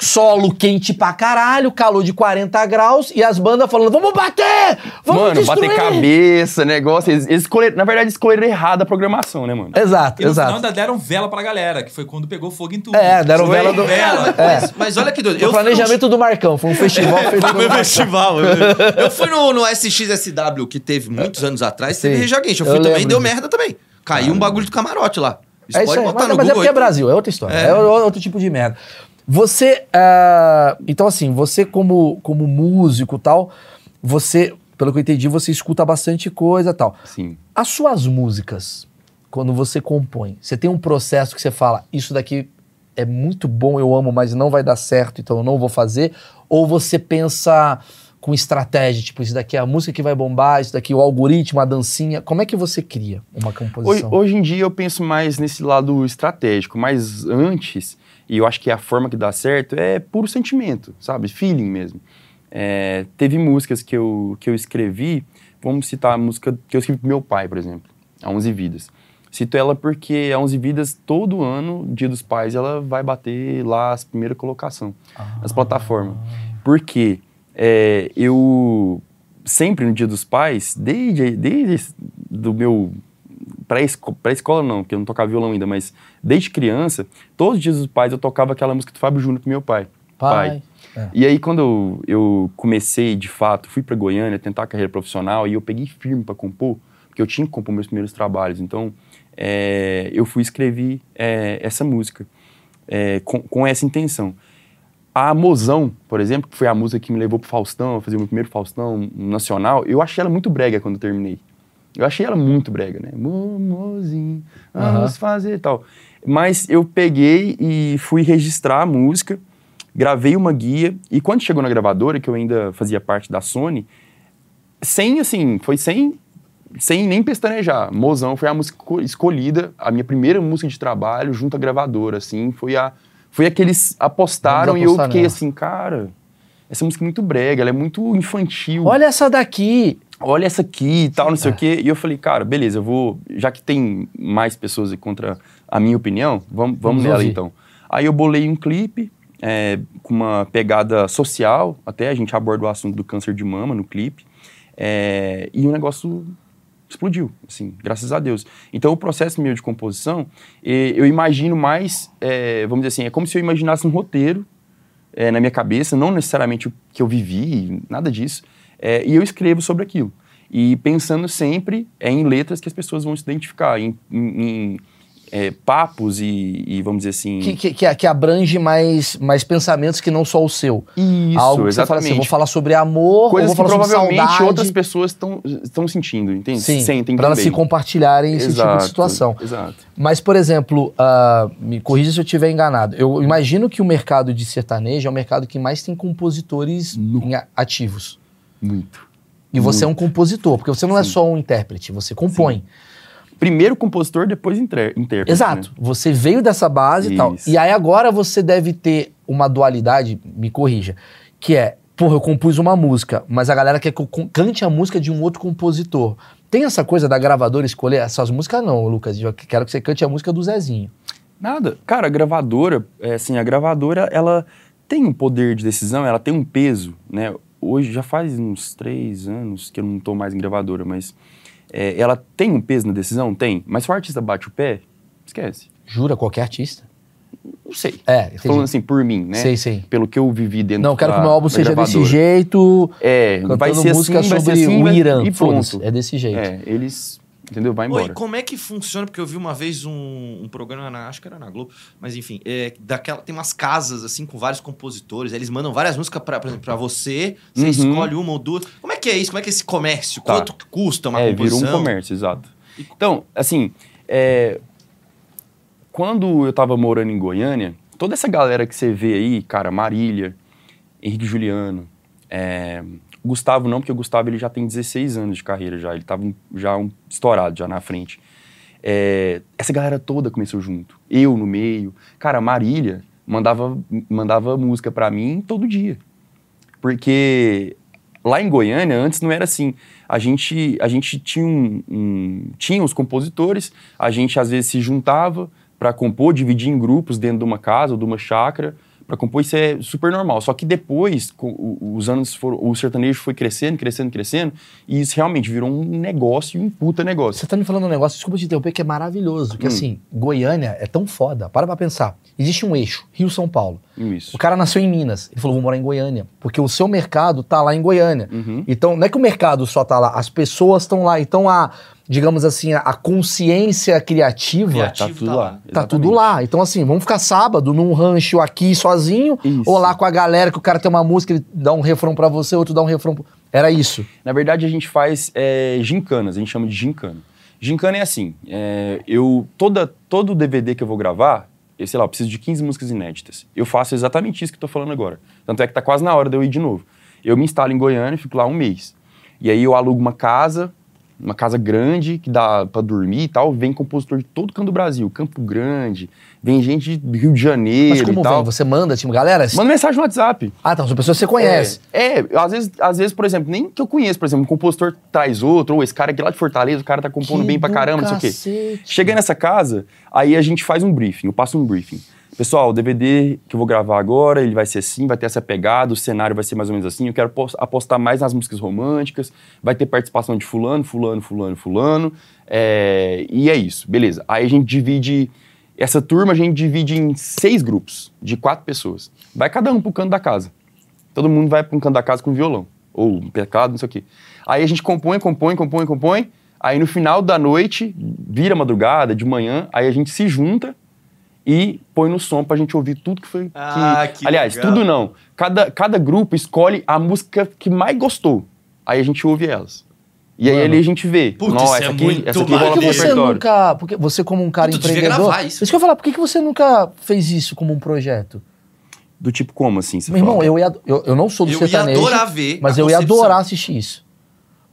Solo quente pra caralho, calor de 40 graus e as bandas falando: vamos bater! Vamos mano, destruir! bater cabeça, negócio. Eles, eles escolheram, na verdade, escolheram errado a programação, né, mano? Exato, E no exato. final deram vela pra galera, que foi quando pegou fogo em tudo. É, deram Foi vela do. vela. Cara, mas, mas olha que doido. O planejamento do Marcão, foi um festival feito Foi Marcão. festival. Eu, eu fui no, no SXSW, que teve muitos anos atrás, teve Sim. Rage Against. Eu Eu fui também lembro e deu merda também. Caiu um bagulho do camarote lá. Isso É isso pode aí, botar mas, no mas é porque é. Brasil, é outra história. É, É. outro tipo de merda. Você. ah, então, assim, você como, como músico e tal, você, pelo que eu entendi, você escuta bastante coisa e tal. Sim. As suas músicas, quando você compõe, você tem um processo que você fala, isso daqui é muito bom, eu amo, mas não vai dar certo, então eu não vou fazer? Ou você pensa com estratégia, tipo, isso daqui é a música que vai bombar, isso daqui é o algoritmo, a dancinha. Como é que você cria uma Hoje, composição? hoje em dia eu penso mais nesse lado estratégico, mas antes, e eu acho que a forma que dá certo, é puro sentimento, sabe? Feeling mesmo. É, teve músicas que eu, que eu escrevi, vamos citar a música que eu escrevi pro meu pai, por exemplo, a 11 Vidas. Cito ela porque a 11 Vidas, todo ano, Dia dos Pais, ela vai bater lá as primeiras colocação nas plataformas. Por quê? É, eu sempre no Dia dos Pais, desde, desde do meu pré-escola, não, porque eu não tocava violão ainda, mas desde criança, todos os dias dos pais eu tocava aquela música do Fábio Júnior pro meu pai. Pai. É. E aí quando eu, eu comecei, de fato, fui pra Goiânia tentar a carreira profissional e eu peguei firme pra compor, porque eu tinha que compor meus primeiros trabalhos, então é, eu fui escrever é, essa música é, com, com essa intenção. A Mozão, por exemplo, que foi a música que me levou pro Faustão, a fazer o meu primeiro Faustão nacional, eu achei ela muito brega quando eu terminei. Eu achei ela muito brega, né? Mo- Mozinho, vamos fazer e tal. Mas eu peguei e fui registrar a música, gravei uma guia, e quando chegou na gravadora, que eu ainda fazia parte da Sony, sem, assim, foi sem, sem nem pestanejar. Mozão foi a música esco- escolhida, a minha primeira música de trabalho junto à gravadora, assim, foi a... Foi a que eles apostaram e eu fiquei nela. assim, cara, essa música é muito brega, ela é muito infantil Olha essa daqui. olha essa aqui e tal, não sei o quê. E eu falei, cara, beleza, eu vou. Já que tem mais pessoas contra a minha opinião, vamos, vamos Vamos nela ouvir. então. Aí eu bolei um clipe é, com uma pegada social, até a gente aborda o assunto do câncer de mama no clipe. é, e o negócio explodiu, assim, graças a Deus. Então o processo meu de composição, eu imagino mais, eh, vamos dizer assim, é como se eu imaginasse um roteiro eh, na minha cabeça, não necessariamente o que eu vivi, nada disso, eh, e eu escrevo sobre aquilo. E pensando sempre eh, em letras que as pessoas vão se identificar, em, em- em, é, papos e, e, vamos dizer assim. Que, que, que, que abrange mais, mais pensamentos que não só o seu. Isso, Algo que você fala exatamente. assim, vou falar sobre amor, Coisas ou vou que falar sobre provavelmente outras pessoas estão sentindo, entende? Sim, Sentem pra elas se compartilharem esse tipo de Exato, situação. Exato. Mas, por exemplo, ah, me corrija se eu estiver enganado. Eu imagino que o mercado de sertanejo é o mercado que mais tem compositores ativos. Muito. E você é um compositor, porque você não é só um intérprete, você compõe. Primeiro compositor, depois intérprete. Exato. né? Você veio dessa base e tal. E aí agora você deve ter uma dualidade, me corrija, que é, porra, eu compus uma música, mas a galera quer que eu cante a música de um outro compositor. Tem essa coisa da gravadora escolher essas músicas? Não, Lucas. Eu quero que você cante a música do Zezinho. Nada. Cara, a gravadora, é, assim, a gravadora, ela tem um poder de decisão, ela tem um peso, né? Hoje, já faz uns três anos que eu não tô mais em gravadora, mas é, ela tem um peso na decisão? Tem. Mas se o artista bate o pé, esquece. Jura, qualquer artista? Não sei. É, entendi. Falando assim, por mim, né? Sei, sei. Pelo que eu vivi dentro Não, quero da, que o meu álbum seja desse gravadora. jeito. É, vai ser música assim, vai ser sobre assim, o Irã. e pronto. É desse jeito. É, eles, entendeu? Vai Oi, embora. como é que funciona? Porque eu vi uma vez um, um programa, na, acho que era na Globo, mas enfim, é, daquela, tem umas casas assim com vários compositores, eles mandam várias músicas pra, por exemplo, pra você, você Uhum. escolhe uma ou duas. Como é que é isso? Como é que é esse comércio? Tá. Quanto custa uma é, virou composição? um comércio, exato. Então, assim, é, quando eu tava morando em Goiânia, toda essa galera que você vê aí, cara, Marília, Henrique Juliano, é, Gustavo não, porque o Gustavo ele já tem 16 anos de carreira já, ele tava um- já um, estourado já na frente. É, essa galera toda começou junto, eu no meio. Cara, Marília mandava, mandava música pra mim todo dia. Porque lá em Goiânia, antes não era assim. A gente, a gente tinha, um, um- tinha os compositores, a gente às vezes se juntava para compor, dividir em grupos dentro de uma casa ou de uma chácara para compor. Isso é super normal. Só que depois, com os anos foram, o sertanejo foi crescendo, crescendo, crescendo, e isso realmente virou um negócio, um puta negócio. Você tá me falando um negócio, desculpa te interromper, que é maravilhoso. Que Hum. assim, Goiânia é tão foda. Para pra pensar. Existe um eixo, Rio-São Paulo. Isso. O cara nasceu em Minas. Ele falou, vou morar em Goiânia. Porque o seu mercado tá lá em Goiânia. Uhum. Então, não é que o mercado só tá lá, as pessoas estão lá. Então, a, digamos assim, a, a consciência criativa Criativo Tá tudo tá lá. lá. tá Exatamente. tudo lá. Então, assim, vamos ficar sábado num rancho aqui sozinho, Isso. ou lá com a galera que o cara tem uma música, ele dá um refrão pra você, outro dá um refrão. pro- Era isso. Na verdade, a gente faz é, gincanas, a gente chama de gincana. Gincana é assim, é, eu, toda, todo DVD que eu vou gravar, eu sei lá, eu preciso de 15 músicas inéditas. Eu faço exatamente isso que eu tô falando agora. Tanto é que tá quase na hora de eu ir de novo. Eu me instalo em Goiânia e fico lá um mês. E aí eu alugo uma casa, uma casa grande, que dá pra dormir e tal. Vem compositor de todo canto do Brasil, Campo Grande, vem gente do Rio de Janeiro Mas como e tal. vem? Você manda, tipo, galera... Manda mensagem no WhatsApp. Ah, tá, são pessoas que você conhece. É, é, às vezes, às vezes, por exemplo, nem que eu conheço, por exemplo, um compositor traz outro, ou esse cara aqui lá de Fortaleza, o cara tá compondo Que bem pra caramba, não sei o quê. Chega nessa casa, aí a gente faz um briefing, eu passo um briefing. Pessoal, o DVD que eu vou gravar agora, ele vai ser assim, vai ter essa pegada, o cenário vai ser mais ou menos assim, eu quero pos- apostar mais nas músicas românticas, vai ter participação de fulano, fulano, fulano, fulano, é, e é isso, beleza. Aí a gente divide, essa turma a gente divide em seis grupos, de quatro pessoas. Vai cada um pro canto da casa. Todo mundo vai um canto da casa com violão. Ou um teclado, não sei o quê. Aí a gente compõe, compõe, compõe, compõe. Aí no final da noite, vira madrugada, de manhã, aí a gente se junta e põe no som pra gente ouvir tudo que foi. Ah, que Aliás, legal. tudo não. Cada, cada grupo escolhe a música que mais gostou. Aí a gente ouve elas. E aí Mano. ali a gente vê. Putz, Não, essa é aqui, muito essa aqui rola Por que você nunca. Porque você, como um cara Puta, empreendedor. isso. Isso que eu ia falar, por que que você nunca fez isso como um projeto? Do tipo como, assim? Você Meu irmão, fala? eu, ia, eu, eu não sou do Eu ia sertanejo. adorar ver Mas a eu ia adorar assistir isso.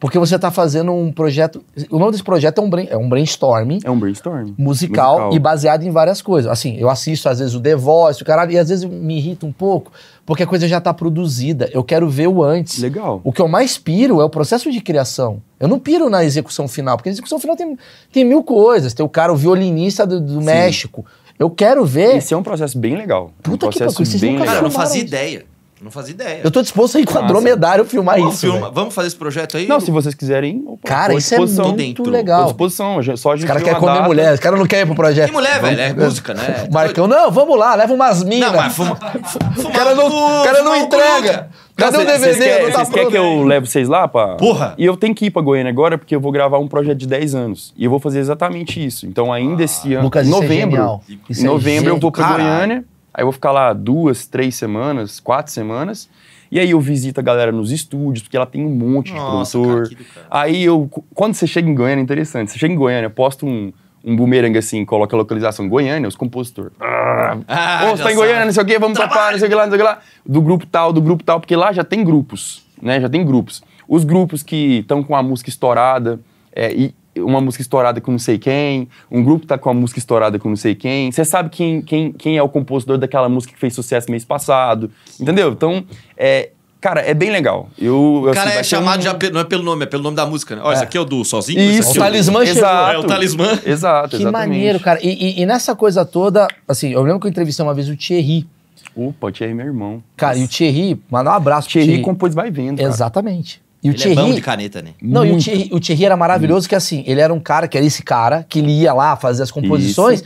Porque você tá fazendo um projeto. O nome desse projeto é um, brain- é um brainstorming É um brainstorm. musical, Musical. e baseado em várias coisas. Assim, eu assisto às vezes o The Voice, o caralho, e às vezes me irrita um pouco, porque a coisa já tá produzida. Eu quero ver o antes. Legal. O que eu mais piro é o processo de criação. Eu não piro na execução final, porque a execução final tem, tem mil coisas. Tem o cara, o violinista do, do México. Eu quero ver. Esse é um processo bem legal. Puta um que processo pariu, vocês bem nunca legal. Cara, eu não fazia isso. ideia. Não fazia ideia. Eu tô disposto a ir com a Massa. dromedário filmar Pô, isso. filma-. Vamos fazer esse projeto aí? Não, se vocês quiserem. opa, Cara, tô isso é disposição. muito dentro. Tô à legal. disposição. a gente- Só a Os gente caras vê uma querem comer data. mulher, os caras não querem ir pro projeto. Que mulher, velho? É música, né? Marcão, não, vamos lá, leva umas minas. Não, mas fuma. O cara não, o cara não entrega. Cadê o DVD? Vocês tá querem que eu leve vocês lá? Pra... Porra! E eu tenho que ir pra Goiânia agora porque eu vou gravar um projeto de 10 anos. E eu vou fazer exatamente isso. Então, ainda esse ano, Lucas, em isso é novembro. Isso em é novembro eu vou pra. Goiânia. Aí eu vou ficar lá duas, três semanas, quatro semanas. E aí eu visito a galera nos estúdios, porque ela tem um monte Nossa, de produtor. cara. Aí eu, quando você chega em Goiânia, é interessante. Você chega em Goiânia, posta um, um boomerang assim, coloca a localização Goiânia, os compositores. Ah, Ah, Ô, você tá em Goiânia, não sei o quê, vamos pra cá, não sei o que lá, não sei o que lá. Do grupo tal, do grupo tal, porque lá já tem grupos, né? Já tem grupos. Os grupos que estão com a música estourada, é, e uma música estourada com não sei quem, um grupo tá com a música estourada com não sei quem. Você sabe quem, quem, quem é o compositor daquela música que fez sucesso mês passado, entendeu? Então, é, cara, é bem legal. Eu, O assim, cara vai é chamado um- já não é pelo nome, é pelo nome da música, né? Ó, esse aqui é o do Sozinho? Isso. esse aqui O é talismã chegou. Exato. É o talismã. Exato, Que exatamente. maneiro, cara. E, e- e nessa coisa toda, assim, eu lembro que eu entrevistei uma vez o Thierry. Opa, o Thierry é meu irmão. Cara, e o Thierry, mandar um abraço pro Thierry Thierry. compôs Vai Vendo, cara. Exatamente. E o Ele é bom Thierry. de caneta, né? Não, e o Muito. Thierry, o Thierry era maravilhoso, que assim, ele era um cara que era esse cara, que ele ia lá fazer as composições,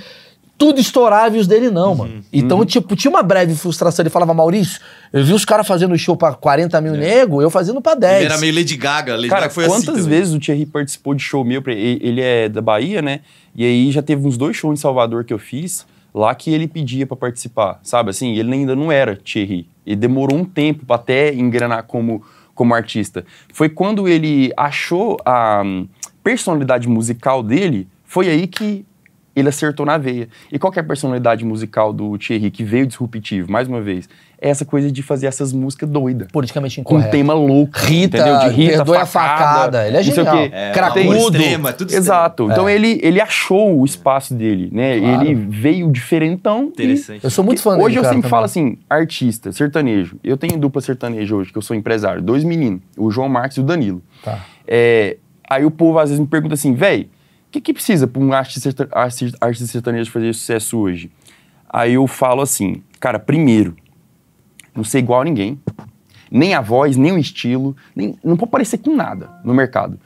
tudo estourava e os dele não, mano. Então, tipo, tinha uma breve frustração. Ele falava, Maurício, eu vi os caras fazendo show pra 40 mil nego, eu fazendo pra 10. Ele era meio Lady Gaga. Lady Cara, Gaga foi quantas assim vezes o Thierry participou de show meu? Ele é da Bahia, né? E aí já teve uns dois shows em Salvador que eu fiz, lá que ele pedia pra participar, sabe? Assim, ele ainda não era Thierry. Ele demorou um tempo pra até engrenar como, como artista. Foi quando ele achou a hum, personalidade musical dele, foi aí que ele acertou na veia. E qual que é a personalidade musical do Thierry, que veio disruptivo, mais uma vez? É essa coisa de fazer essas músicas doidas. Politicamente Com um incorreto. tema louco, Rita, entendeu? De Rita, perdoe a facada. Ele é genial. quê. É, Cracudo. é tudo extremo. Exato. Então ele, ele achou o espaço dele, né? Claro. Ele veio diferentão. e- Interessante. Eu sou muito fã Hoje eu sempre também. falo assim, artista, sertanejo. Eu tenho dupla sertaneja hoje, que eu sou empresário. Dois meninos, o João Marcos e o Danilo. Tá. É, aí o povo às vezes me pergunta assim, véi, o que, que precisa para um artista, artista, artista sertanejo fazer sucesso hoje? Aí eu falo assim, cara, primeiro, não ser igual a ninguém, nem a voz, nem o estilo, nem, não pode parecer com nada no mercado.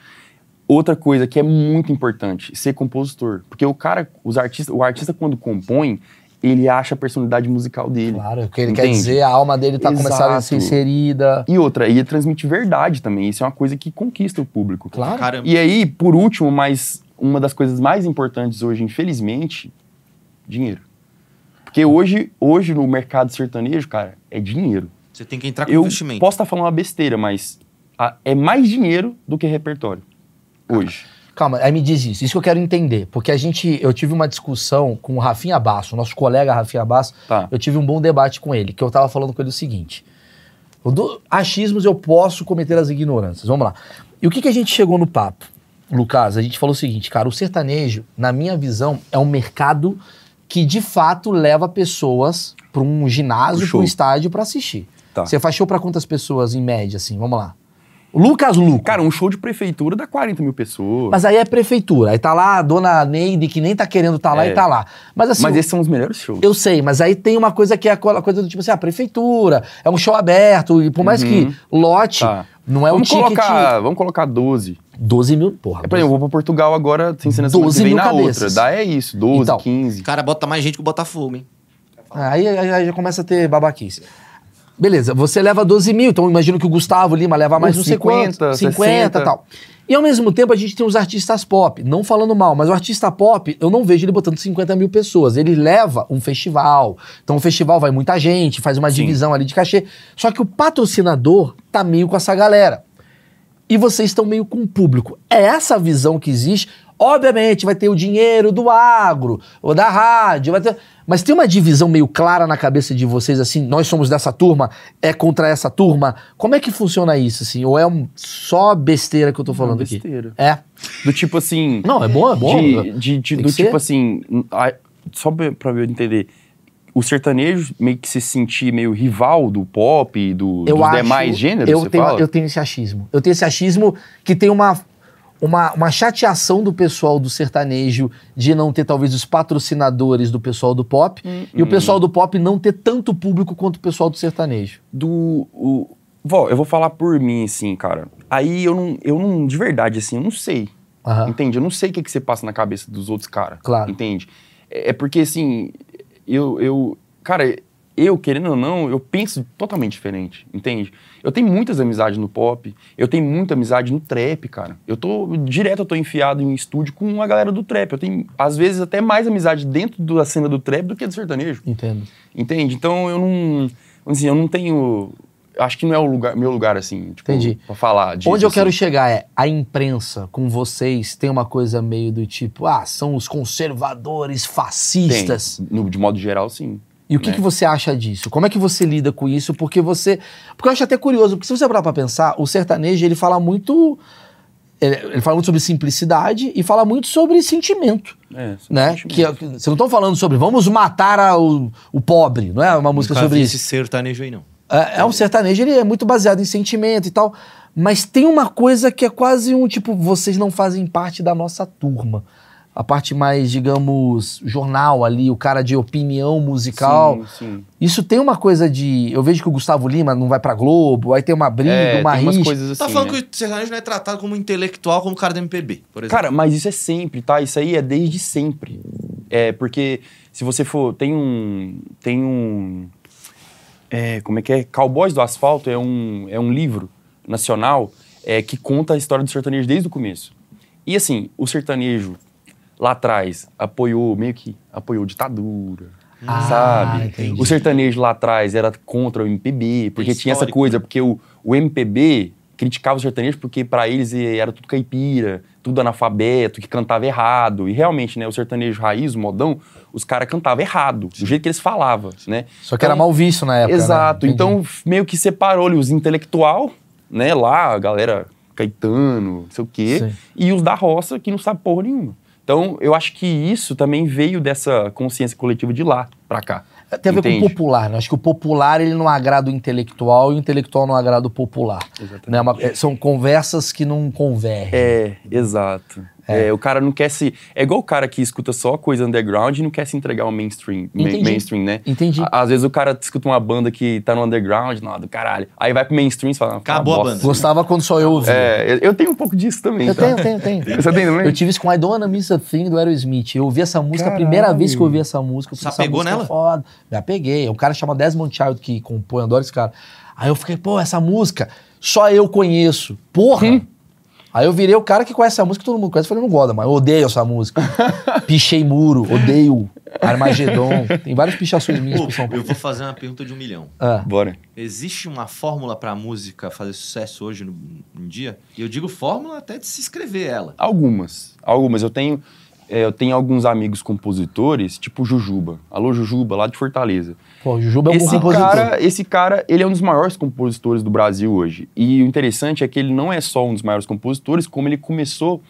Outra coisa que é muito importante, ser compositor. Porque o cara, os artistas, o artista quando compõe, ele acha a personalidade musical dele. Claro, o que ele quer Entende? dizer, a alma dele tá começando a ser inserida. E outra, e transmite verdade também. Isso é uma coisa que conquista o público. Claro. Caramba. E aí, por último, mas uma das coisas mais importantes hoje, infelizmente, dinheiro. Porque hoje, hoje no mercado sertanejo, cara, é dinheiro. Você tem que entrar com Eu investimento. posso estar falando uma besteira, mas a- é mais dinheiro do que repertório. Hoje. Calma, aí me diz isso. Isso que eu quero entender. Porque a gente, eu tive uma discussão com o Rafinha Basso, nosso colega Rafinha Basso. Tá. Eu tive um bom debate com ele, que eu tava falando com ele o seguinte. O do achismos eu posso cometer as ignorâncias. Vamos lá. E o que, que a gente chegou no papo? Lucas, a gente falou o seguinte, cara, o sertanejo, na minha visão, é um mercado que de fato leva pessoas para um ginásio, para um estádio para assistir. Tá. Você faz show para quantas pessoas em média, assim? Vamos lá. Lucas Luco. Cara, um show de prefeitura dá 40 mil pessoas. Mas aí é prefeitura. Aí tá lá a dona Neide, que nem tá querendo tá lá É. e tá lá. Mas assim, Mas esses são os melhores shows. eu sei, mas aí tem uma coisa que é aquela coisa do tipo assim, a prefeitura, é um show aberto, e por mais que lote, Tá. Não é vamos, o ticket... colocar, vamos colocar 12. 12 mil, porra. É, por exemplo, eu vou pra Portugal agora, sem ser semana 12 que vem mil na cabeças. outra. Dá é isso, 12, Então. 15. O cara bota mais gente que o Botafogo, hein? Aí, aí- aí já começa a ter babaquice. Beleza, você leva 12 mil, então imagino que o Gustavo Lima leva mais Uns não sei 50, quanto, 50 60. e tal. E ao mesmo tempo a gente tem os artistas pop, não falando mal, mas o artista pop, eu não vejo ele botando 50 mil pessoas. Ele leva um festival, então o festival vai muita gente, faz uma Sim. divisão ali de cachê. Só que o patrocinador tá meio com essa galera. E vocês estão meio com o público. É essa a visão que existe. Obviamente, vai ter o dinheiro do agro, ou da rádio, vai ter... mas tem uma divisão meio clara na cabeça de vocês, assim, nós somos dessa turma, é contra essa turma. Como é que funciona isso, assim? Ou é um- só besteira que eu tô falando aqui? besteira. É. Do tipo assim. Não, é bom, é bom. de, de- de- do que ser. tipo assim, a- só pra eu entender, o sertanejo meio que se sentir meio rival do pop, do, eu dos acho, demais gêneros, eu tenho, fala? eu tenho esse achismo. Eu tenho esse achismo que tem uma, uma, uma chateação do pessoal do sertanejo de não ter talvez os patrocinadores do pessoal do pop e o pessoal do pop não ter tanto público quanto o pessoal do sertanejo. do. O, vó, eu vou falar por mim, assim, cara. Aí eu não, eu não, de verdade, assim, eu não sei. Aham. Entende? Eu não sei o que, que você passa na cabeça dos outros caras. Claro. Entende? É, é porque, assim, eu, eu. Cara, eu, querendo ou não, eu penso totalmente diferente, entende? Eu tenho muitas amizades no pop, eu tenho muita amizade no trap, cara. Eu tô. Direto eu tô enfiado em um estúdio com a galera do trap. Eu tenho, às vezes, até mais amizade dentro da cena do trap do que do sertanejo. Entendo. Entende? Então eu não. Assim, eu não tenho. Acho que não é o lugar, meu lugar, assim, tipo, Entendi. pra falar disso. Onde eu quero assim. chegar é a imprensa com vocês tem uma coisa meio do tipo, ah, são os conservadores Tem. fascistas. No, de modo geral, sim. E o que, né? que você acha disso? Como é que você lida com isso? Porque você. Porque eu acho até curioso, porque se você parar pra pensar, o sertanejo ele fala muito. Ele, ele fala muito sobre simplicidade e fala muito sobre sentimento. É, Né? sentimentos. Que, é- que vocês não estão falando sobre vamos matar a- o, o pobre, não é uma música Nunca sobre vi isso. esse sertanejo aí, não. É, é um sertanejo, ele é muito baseado em sentimento e tal. Mas tem uma coisa que é quase um tipo, vocês não fazem parte da nossa turma. A parte mais, digamos, jornal ali, o cara de opinião musical. Sim, sim. Isso tem uma coisa de. Eu vejo que o Gustavo Lima não vai pra Globo, aí tem uma briga, É, uma tem coisas assim. tá falando né? que o sertanejo não é tratado como intelectual, como o cara do MPB, por exemplo. Cara, mas isso é sempre, tá? Isso aí é desde sempre. É, porque se você for. Tem um. Tem um. é, como é que é? Cowboys do Asfalto é um, é um livro nacional é, que conta a história do sertanejo desde o começo. E assim, o sertanejo lá atrás apoiou, meio que apoiou ditadura. Ah, sabe? entendi. O sertanejo lá atrás era contra o MPB, porque tinha essa coisa, né? porque o, o MPB criticava o sertanejo porque para eles era tudo caipira, tudo analfabeto, que cantava errado. E realmente, né, o sertanejo raiz, o modão, os caras cantavam errado, do jeito que eles falavam, né? Só que era mal visto na época. né? Exato. Entendi. Então, meio que separou ali os intelectual, né, lá, a galera Caetano, não sei o quê, Sim. e os da roça que não sabe porra nenhuma. Então, eu acho que isso também veio dessa consciência coletiva de lá pra cá. Tem a ver com o popular, né? Acho que o popular ele não agrada o intelectual e o intelectual não agrada o popular. Exatamente. Né? Uma- é, são conversas que não convergem. É, exato. É, o cara não quer se. É igual o cara que escuta só coisa underground e não quer se entregar ao mainstream, ma- Entendi. mainstream, né? Entendi. À- Às vezes o cara escuta uma banda que tá no underground, não, do caralho. Aí vai pro mainstream e fala. "Ah, Acabou a bosta." banda. Gostava quando só eu ouvia. É, eu- tenho um pouco disso também. Eu tá? tenho, tenho, tenho. Você tem também? Eu tive isso com I Don't Wanna Miss a Thing do Aerosmith. Eu ouvi essa música, a Caralho. primeira vez que eu ouvi essa música. eu Você essa apegou música é nela? Foda. Me apeguei. É um cara chamado Desmond Child que compõe, eu adoro esse cara. Aí eu fiquei, pô, essa música só eu conheço. Porra! Hum. Aí eu virei o cara que conhece essa música, todo mundo conhece. Eu falei, não gosto, mas eu odeio essa música. Pichei muro, odeio. Armagedon. Tem várias pichações minhas Pô, pro São eu Paulo. vou fazer uma pergunta de um milhão. Ah, Bora. Existe uma fórmula pra música fazer sucesso hoje no, no dia? E eu digo fórmula até de se escrever ela. Algumas. Algumas. Eu tenho, é, eu tenho alguns amigos compositores, tipo Jujuba. Alô, Jujuba, lá de Fortaleza. Pô, o é um esse compositor. cara, esse cara, ele é um dos maiores compositores do Brasil hoje. E o interessante é que ele não é só um dos maiores compositores, como ele começou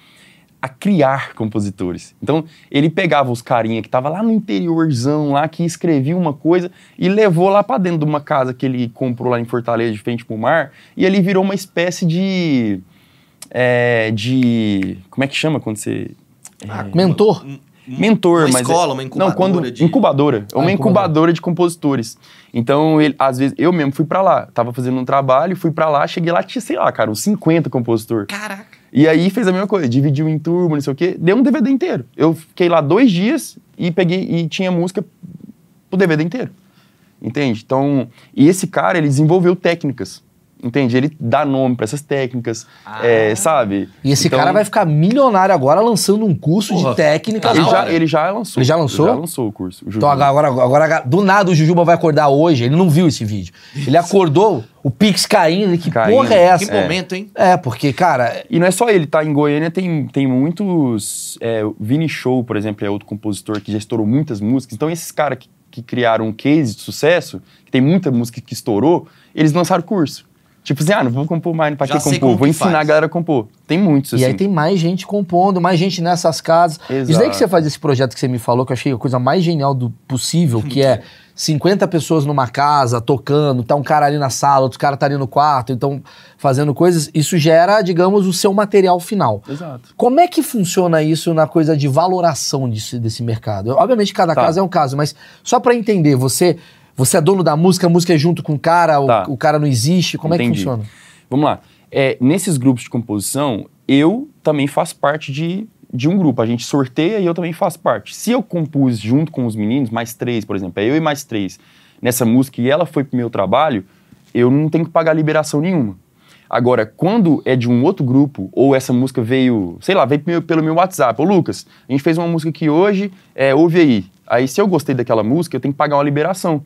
a criar compositores. Então, ele pegava os carinha que tava lá no interiorzão, lá que escrevia uma coisa e levou lá pra dentro de uma casa que ele comprou lá em Fortaleza, de frente pro mar, e ele virou uma espécie de é, de como é que chama quando você Ah, Mentor? Mentor, uma mas escola, uma não incubadora quando de- incubadora, é Ah, uma incubadora. incubadora de compositores. Então ele, às vezes eu mesmo fui pra lá, tava fazendo um trabalho, fui pra lá, cheguei lá tinha sei lá, cara, uns 50 compositor. Caraca. E aí fez a mesma coisa, dividiu em turma, não sei o quê, deu um DVD inteiro. Eu fiquei lá dois dias e peguei e tinha música pro DVD inteiro. Entende? Então, e esse cara, ele desenvolveu técnicas. Entende? Ele dá nome pra essas técnicas, Ah. é, sabe? E esse Então, cara vai ficar milionário agora lançando um curso Porra, de técnica. Ele já, ele já lançou. Ele já lançou? Já lançou o curso. o Então agora, agora, do nada o Jujuba vai acordar hoje, ele não viu esse vídeo. Ele acordou, o Pix caindo, ele, que Caindo. porra é essa? Que momento, hein? É, porque, cara, E não é só ele, tá? Em Goiânia tem, tem muitos. É, o Vini Show, por exemplo, é outro compositor que já estourou muitas músicas. Então, esses caras que, que criaram um case de sucesso, que tem muita música que estourou, eles lançaram curso. Tipo assim, ah, não vou compor mais, pra Já que compor? Vou que ensinar faz. a galera a compor. Tem muitos, assim. E aí tem mais gente compondo, mais gente nessas casas. Isso daí Exato. que você faz esse projeto que você me falou, que eu achei a coisa mais genial do possível, que é 50 pessoas numa casa, tocando, tá um cara ali na sala, outro cara tá ali no quarto, então fazendo coisas. Isso gera, digamos, o seu material final. Exato. Como é que funciona isso na coisa de valoração desse, desse mercado? Obviamente, cada Tá. caso é um caso, mas só pra entender, você, você é dono da música, a música é junto com o cara, o- Tá. o, cara não existe, como é que Entendi. funciona? Vamos lá. É, nesses grupos de composição, eu também faço parte de, de um grupo. A gente sorteia e eu também faço parte. Se eu compus junto com os meninos, mais três, por exemplo, é eu e mais três, nessa música e ela foi pro meu trabalho, eu não tenho que pagar liberação nenhuma. Agora, quando é de um outro grupo, ou essa música veio, sei lá, veio meu- pelo meu WhatsApp, ô Lucas, a gente fez uma música aqui hoje, é, ouve aí. Aí, se eu gostei daquela música, eu tenho que pagar uma liberação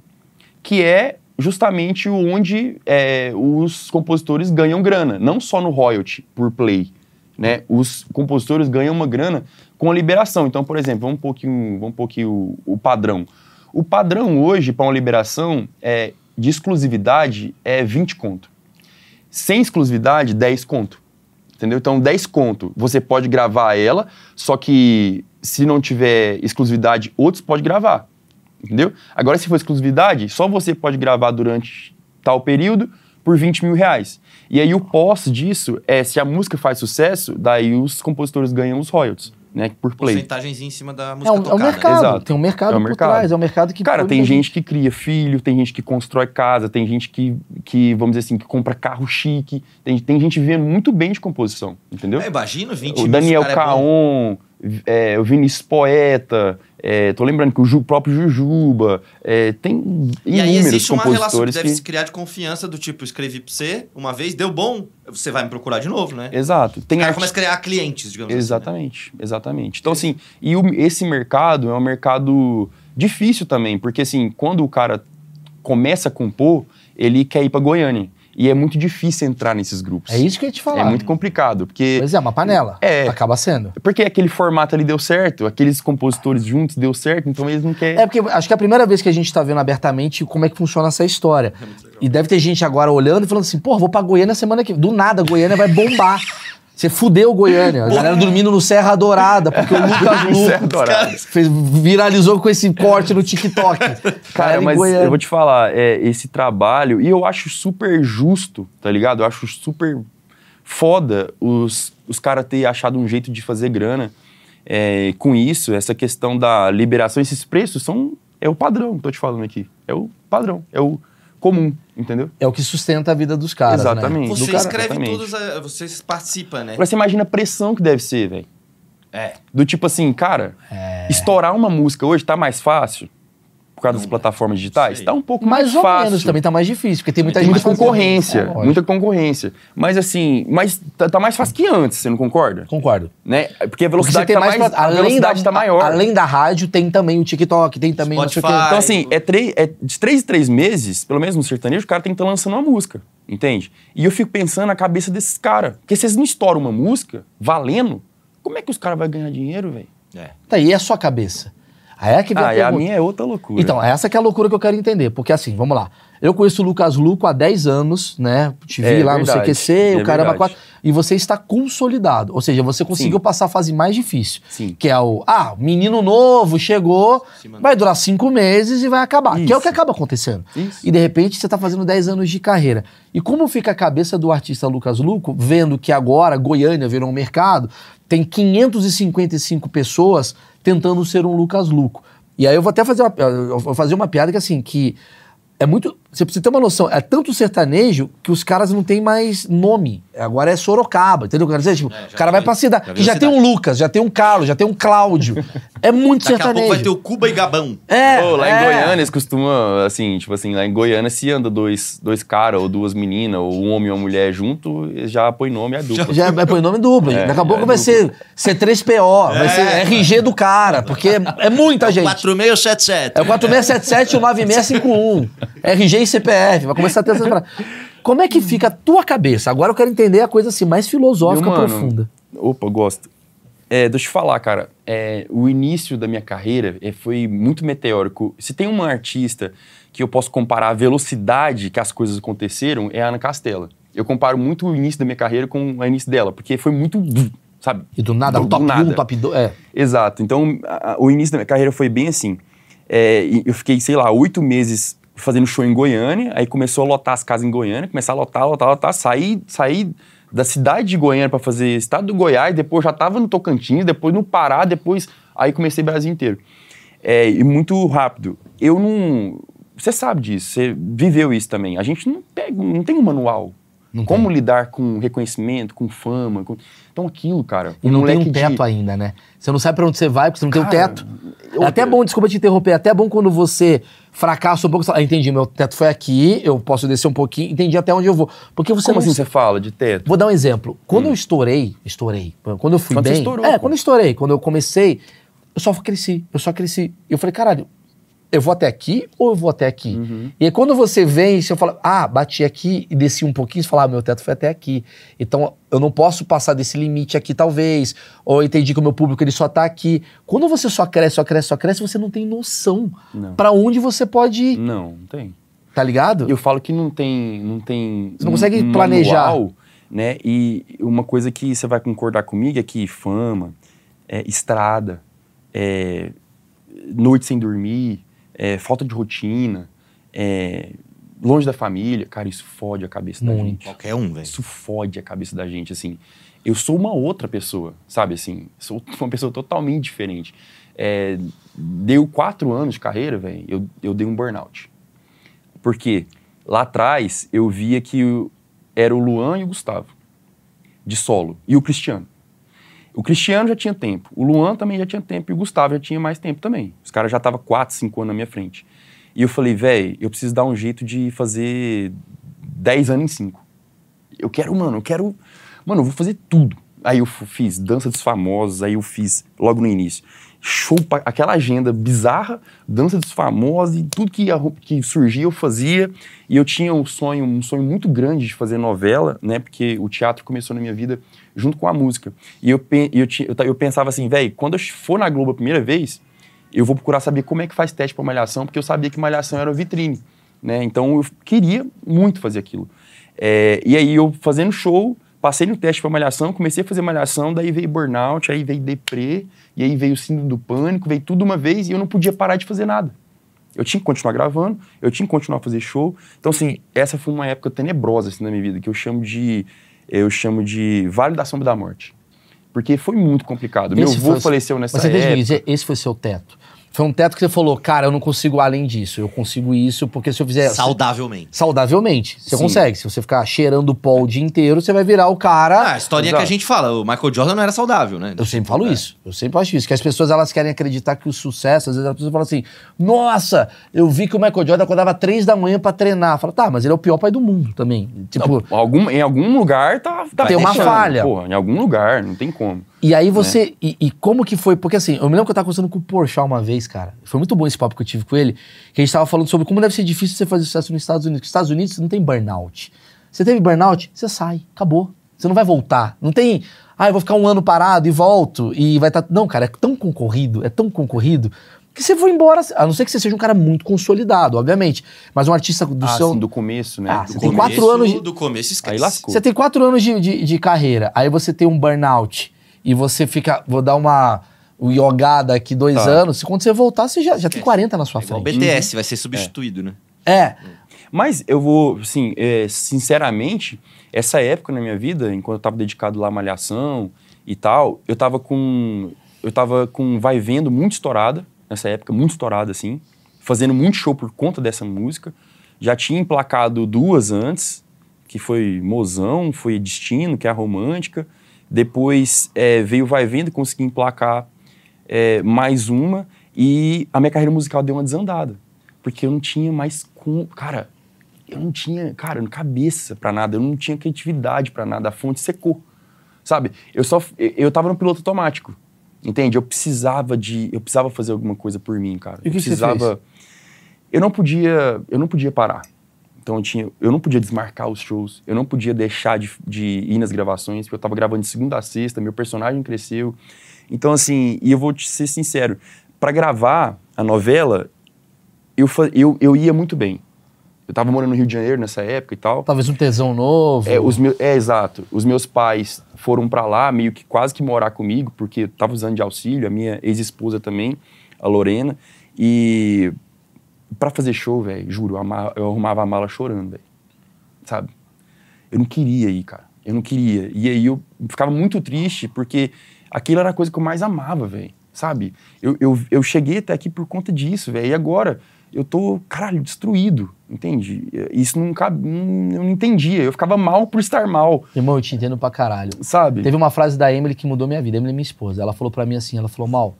que é justamente onde é, os compositores ganham grana, não só no royalty por play, né? Os compositores ganham uma grana com a liberação. Então, por exemplo, vamos um pouquinho, vamos um pouquinho o, o padrão. O padrão hoje para uma liberação é, de exclusividade é 20 conto. Sem exclusividade, 10 conto. Entendeu? Então, 10 conto, você pode gravar ela, só que se não tiver exclusividade, outros podem gravar. Entendeu? Agora, se for exclusividade, só você pode gravar durante tal período por 20 mil reais. E aí o pós disso é, se a música faz sucesso, daí os compositores ganham os royalties, né? Por play. Porcentagemzinha em cima da É música um, é um tocada. mercado, Exato. tem um mercado É um por mercado. trás, é um mercado que... Cara, tem gente que cria filho, tem gente que constrói casa, tem gente que, que vamos dizer assim, que compra carro chique, tem, tem gente vivendo muito bem de composição, entendeu? É, imagina 20 o mil, Daniel é. Caon, é, o Vinícius Poeta, é, tô lembrando que o Ju- próprio Jujuba, é, tem E aí inúmeros existe uma relação que deve que... se criar de confiança do tipo, escrevi pra você uma vez, deu bom, você vai me procurar de novo, né? Exato. Tem o cara arti- começa a criar clientes, digamos assim. né? Exatamente, exatamente. Então, assim, e o- esse mercado é um mercado difícil também, porque, assim, quando o cara começa a compor, ele quer ir pra Goiânia. E é muito difícil entrar nesses grupos. É isso que eu ia te falar. É muito complicado, porque... Pois é, uma panela. É. Acaba sendo. Porque aquele formato ali deu certo, aqueles compositores juntos deu certo, então eles não querem... É porque acho que é a primeira vez que a gente tá vendo abertamente como é que funciona essa história. E deve ter gente agora olhando e falando assim, pô, vou pra Goiânia semana que Do nada, Goiânia vai bombar. Você fudeu Goiânia. A galera dormindo no Serra Dourada, porque o Lucas Lu Serra Dourada. fez, viralizou com esse corte no TikTok. Cara, mas Goiânia. eu vou te falar, é, esse trabalho, e eu acho super justo, tá ligado? Eu acho super foda os, os caras terem achado um jeito de fazer grana é, com isso, essa questão da liberação, esses preços são. É o padrão, tô te falando aqui. É o padrão, é o comum, entendeu? É o que sustenta a vida dos caras, Exatamente. né? Você Do cara- escreve exatamente. todos, a- você participa, né? Agora você imagina a pressão que deve ser, velho. É. Do tipo assim, cara, É. estourar uma música hoje tá mais fácil causa das plataformas digitais? sei. Tá um pouco Mais mais, ou fácil. menos, também tá mais difícil, porque tem muita Tem gente muita concorrência, É, muita concorrência. Mas assim, mas tá, tá mais fácil que antes, você não concorda? Concordo. Né? Porque a Porque velocidade, tá, mais, pra- a velocidade da, tá maior. Além da rádio, tem também o TikTok, tem também não sei o quê. Spotify. Então, assim, é, três, é de três em três meses, pelo menos no sertanejo, o cara tem que estar lançando uma música, entende? E eu fico pensando na cabeça desses caras. Porque se eles não estouram uma música, valendo, como é que os caras vão ganhar dinheiro, velho? É. Tá, e a sua cabeça? Aí é que vem Ah, e a pergunta. minha é outra loucura. Então, essa que é a loucura que eu quero entender. Porque assim, vamos lá. Eu conheço o Lucas Luco há 10 anos, né? Te vi É lá verdade, no CQC, é o caramba quatro. E você está consolidado. Ou seja, você conseguiu Sim. passar a fase mais difícil. Sim. Que é o, ah, menino novo, chegou, Sim, vai durar cinco meses e vai acabar. Que é o que Isso. acaba acontecendo. Isso. E de repente você está fazendo 10 anos de carreira. E como fica a cabeça do artista Lucas Luco, vendo que agora Goiânia virou um mercado, tem 555 pessoas tentando ser um Lucas Luco. E aí eu vou até fazer uma, fazer uma piada que assim, que é muito. Você precisa ter uma noção, é tanto sertanejo que os caras não têm mais nome. Agora é Sorocaba, entendeu o que eu quero dizer? Tipo, É, já o cara vai pra cidade, já que já a tem um cidade. Lucas, já tem um Carlos, já tem um Cláudio. É muito Daqui a sertanejo. pouco vai ter o Cuba e Gabão. É, Pô, lá é. em Goiânia eles costumam, assim, tipo assim, lá em Goiânia se anda dois, dois caras ou duas meninas, ou um homem e uma mulher junto, já põe nome, é dupla. Já é põe nome duplo. É, Daqui a pouco é vai dupla. ser C3PO, vai ser RG do cara, porque é, é muita gente. 4677. É o 4677 e o 9651. RG e CPF. Vai começar a ter essas paradas. Como é que fica a tua cabeça? Agora eu quero entender a coisa assim, mais filosófica, Meu mano, profunda. Opa, gosto. É, deixa eu te falar, cara. é, o início da minha carreira é, foi muito meteórico. Se tem uma artista que eu posso comparar a velocidade que as coisas aconteceram, é a Ana Castela. Eu comparo muito o início da minha carreira com o início dela, porque foi muito, sabe? E do nada, Do- o top do 1, nada. top 2. É. Exato. Então, a- a- o início da minha carreira foi bem assim. É, eu fiquei, sei lá, oito meses fazendo show em Goiânia, aí começou a lotar as casas em Goiânia, começar a lotar, lotar, lotar, saí, saí da cidade de Goiânia para fazer estado do Goiás, depois já tava no Tocantins, depois no Pará, depois aí comecei o Brasil inteiro. É, e muito rápido. Eu não. Você sabe disso, você viveu isso também. A gente não pega, não tem um manual. Não Como tem. lidar com reconhecimento, com fama. com- Então aquilo, cara. E um não tem um moleque de- teto ainda, né? Você não sabe pra onde você vai, porque você não tem um Cara, teto. É até bom, desculpa te interromper, é até bom quando você fracassa um pouco, você ah, entendi, meu teto foi aqui, eu posso descer um pouquinho, entendi até onde eu vou. Porque você Como assim você fala de teto? Vou dar um exemplo. Quando eu estourei, estourei. Quando eu fui Quando você bem. estourou, é, pô. quando eu estourei, quando eu comecei, eu só cresci. Eu só cresci. Eu falei, caralho, eu vou até aqui ou eu vou até aqui? Uhum. E aí quando você vem, você fala, ah, bati aqui e desci um pouquinho, você fala, ah, meu teto foi até aqui. Então eu não posso passar desse limite aqui, talvez. Ou eu entendi que o meu público ele só tá aqui. Quando você só cresce, só cresce, só cresce, você não tem noção pra onde você pode ir, Não, não tem. tá ligado? Eu falo que não tem, não tem. Você não consegue planejar. manual, né? E uma coisa que você vai concordar comigo é que fama, é, estrada, é, noite sem dormir, é, falta de rotina, é, longe da família, cara, isso fode a cabeça da Muito. gente. Qualquer um, velho. Isso fode a cabeça da gente, assim. Eu sou uma outra pessoa, sabe, assim. Sou uma pessoa totalmente diferente. É, deu quatro anos de carreira, velho, eu, eu dei um burnout. Porque lá atrás eu via que era o Luan e o Gustavo, de solo, e o Cristiano. O Cristiano já tinha tempo, o Luan também já tinha tempo e o Gustavo já tinha mais tempo também. Os caras já estavam 4, 5 anos na minha frente. E eu falei, velho, eu preciso dar um jeito de fazer 10 anos em 5. Eu quero, mano, eu quero. Mano, eu vou fazer tudo. Aí eu fiz Dança dos Famosos, aí eu fiz logo no início. Show, pra- aquela agenda bizarra, Dança dos Famosos e tudo que, arru- que surgia eu fazia. E eu tinha um sonho, um sonho muito grande de fazer novela, né? Porque o teatro começou na minha vida junto com a música. E eu, eu, eu, eu pensava assim, velho, quando eu for na Globo a primeira vez, eu vou procurar saber como é que faz teste para malhação, porque eu sabia que malhação era vitrine, né? Então eu queria muito fazer aquilo. É, e aí eu fazendo show, passei no teste para malhação, comecei a fazer malhação, daí veio burnout, aí veio deprê, e aí veio o síndrome do pânico, veio tudo uma vez e eu não podia parar de fazer nada. Eu tinha que continuar gravando, eu tinha que continuar a fazer show. Então, assim, essa foi uma época tenebrosa assim, na minha vida, que eu chamo de eu chamo de Vale da Sombra da Morte. Porque foi muito complicado. Meu Esse avô foi- faleceu nessa Mas você deixa eu época. dizer, esse foi seu teto. Foi um teto que você falou, cara, eu não consigo além disso. Eu consigo isso porque se eu fizer. Saudavelmente. Saudavelmente. Você Sim. consegue. Se você ficar cheirando pó o dia inteiro, você vai virar o cara. Ah, a historinha que a Exato. gente fala, o Michael Jordan não era saudável, né? Eu sempre falo É. isso. Eu sempre acho isso. Que as pessoas elas querem acreditar que o sucesso, às vezes as pessoas falam assim: Nossa, eu vi que o Michael Jordan acordava três da manhã pra treinar. Fala, tá, mas ele é o pior pai do mundo também. Tipo, Algum, em algum lugar tá, tá Tem uma deixando. falha. Porra, em algum lugar, não tem como. E aí você. E, e como que foi? Porque assim, eu me lembro que eu tava conversando com o Porchat uma vez, cara. Foi muito bom esse papo que eu tive com ele. Que a gente tava falando sobre como deve ser difícil você fazer sucesso nos Estados Unidos. Porque nos Estados Unidos você não tem burnout. Você teve burnout, você sai, acabou. Você não vai voltar. Não tem. Ah, eu vou ficar um ano parado e volto. E vai estar. Não, cara, é tão concorrido, é tão concorrido. Que você foi embora, a não ser que você seja um cara muito consolidado, obviamente. Mas um artista do ah, seu. assim, do começo, né? Ah, Do você tem começo. quatro anos de- Do começo, esquece. Aí lascou. Você tem quatro anos de, de, de carreira, aí você tem um burnout e você fica. Vou dar uma o yogada aqui dois Tá. anos. Quando você voltar, você já, já tem 40 na sua É igual o frente. BTS, vai ser substituído, né? É. Mas eu vou, assim, é, sinceramente, essa época na minha vida, enquanto eu tava dedicado lá à malhação e tal, eu tava com. Eu tava com Vai Vendo muito estourada, nessa época, muito estourada, assim, fazendo muito show por conta dessa música. Já tinha emplacado duas antes, que foi Mozão, foi Destino, que é a romântica. Depois é, veio Vai Vendo, consegui emplacar é, mais uma, e a minha carreira musical deu uma desandada. Porque eu não tinha mais com. Cara, eu não tinha, cara, cabeça pra nada, eu não tinha criatividade pra nada, a fonte secou. Sabe? Eu só eu, tava no piloto automático. Entende? Eu precisava de, eu precisava fazer alguma coisa por mim, cara. E o que eu que você precisava Eu não podia, eu não podia parar. Então eu tinha, eu não podia desmarcar os shows, eu não podia deixar de, de ir nas gravações, porque eu tava gravando de segunda a sexta, meu personagem cresceu. Então assim, e eu vou te ser sincero, pra gravar a novela, eu, eu, eu ia muito bem. Eu tava morando no Rio de Janeiro nessa época e tal. Talvez um tesão novo. É, os meus, é, exato. Os meus pais foram pra lá, meio que quase que morar comigo, porque eu tava usando de auxílio, a minha ex-esposa também, a Lorena. E pra fazer show, velho, juro, eu arrumava a mala chorando, velho. Sabe? Eu não queria ir, cara. Eu não queria. E aí eu ficava muito triste, porque aquilo era a coisa que eu mais amava, velho. Sabe? Eu, eu, eu cheguei até aqui por conta disso, velho. E agora eu tô, caralho, destruído, entende? Isso não cabe. não- eu não entendia. Eu ficava mal por estar mal, Irmão, eu te entendo pra caralho. sabe? Teve uma frase da Emily que mudou minha vida. Emily é minha esposa. Ela falou pra mim assim, ela falou, Mal,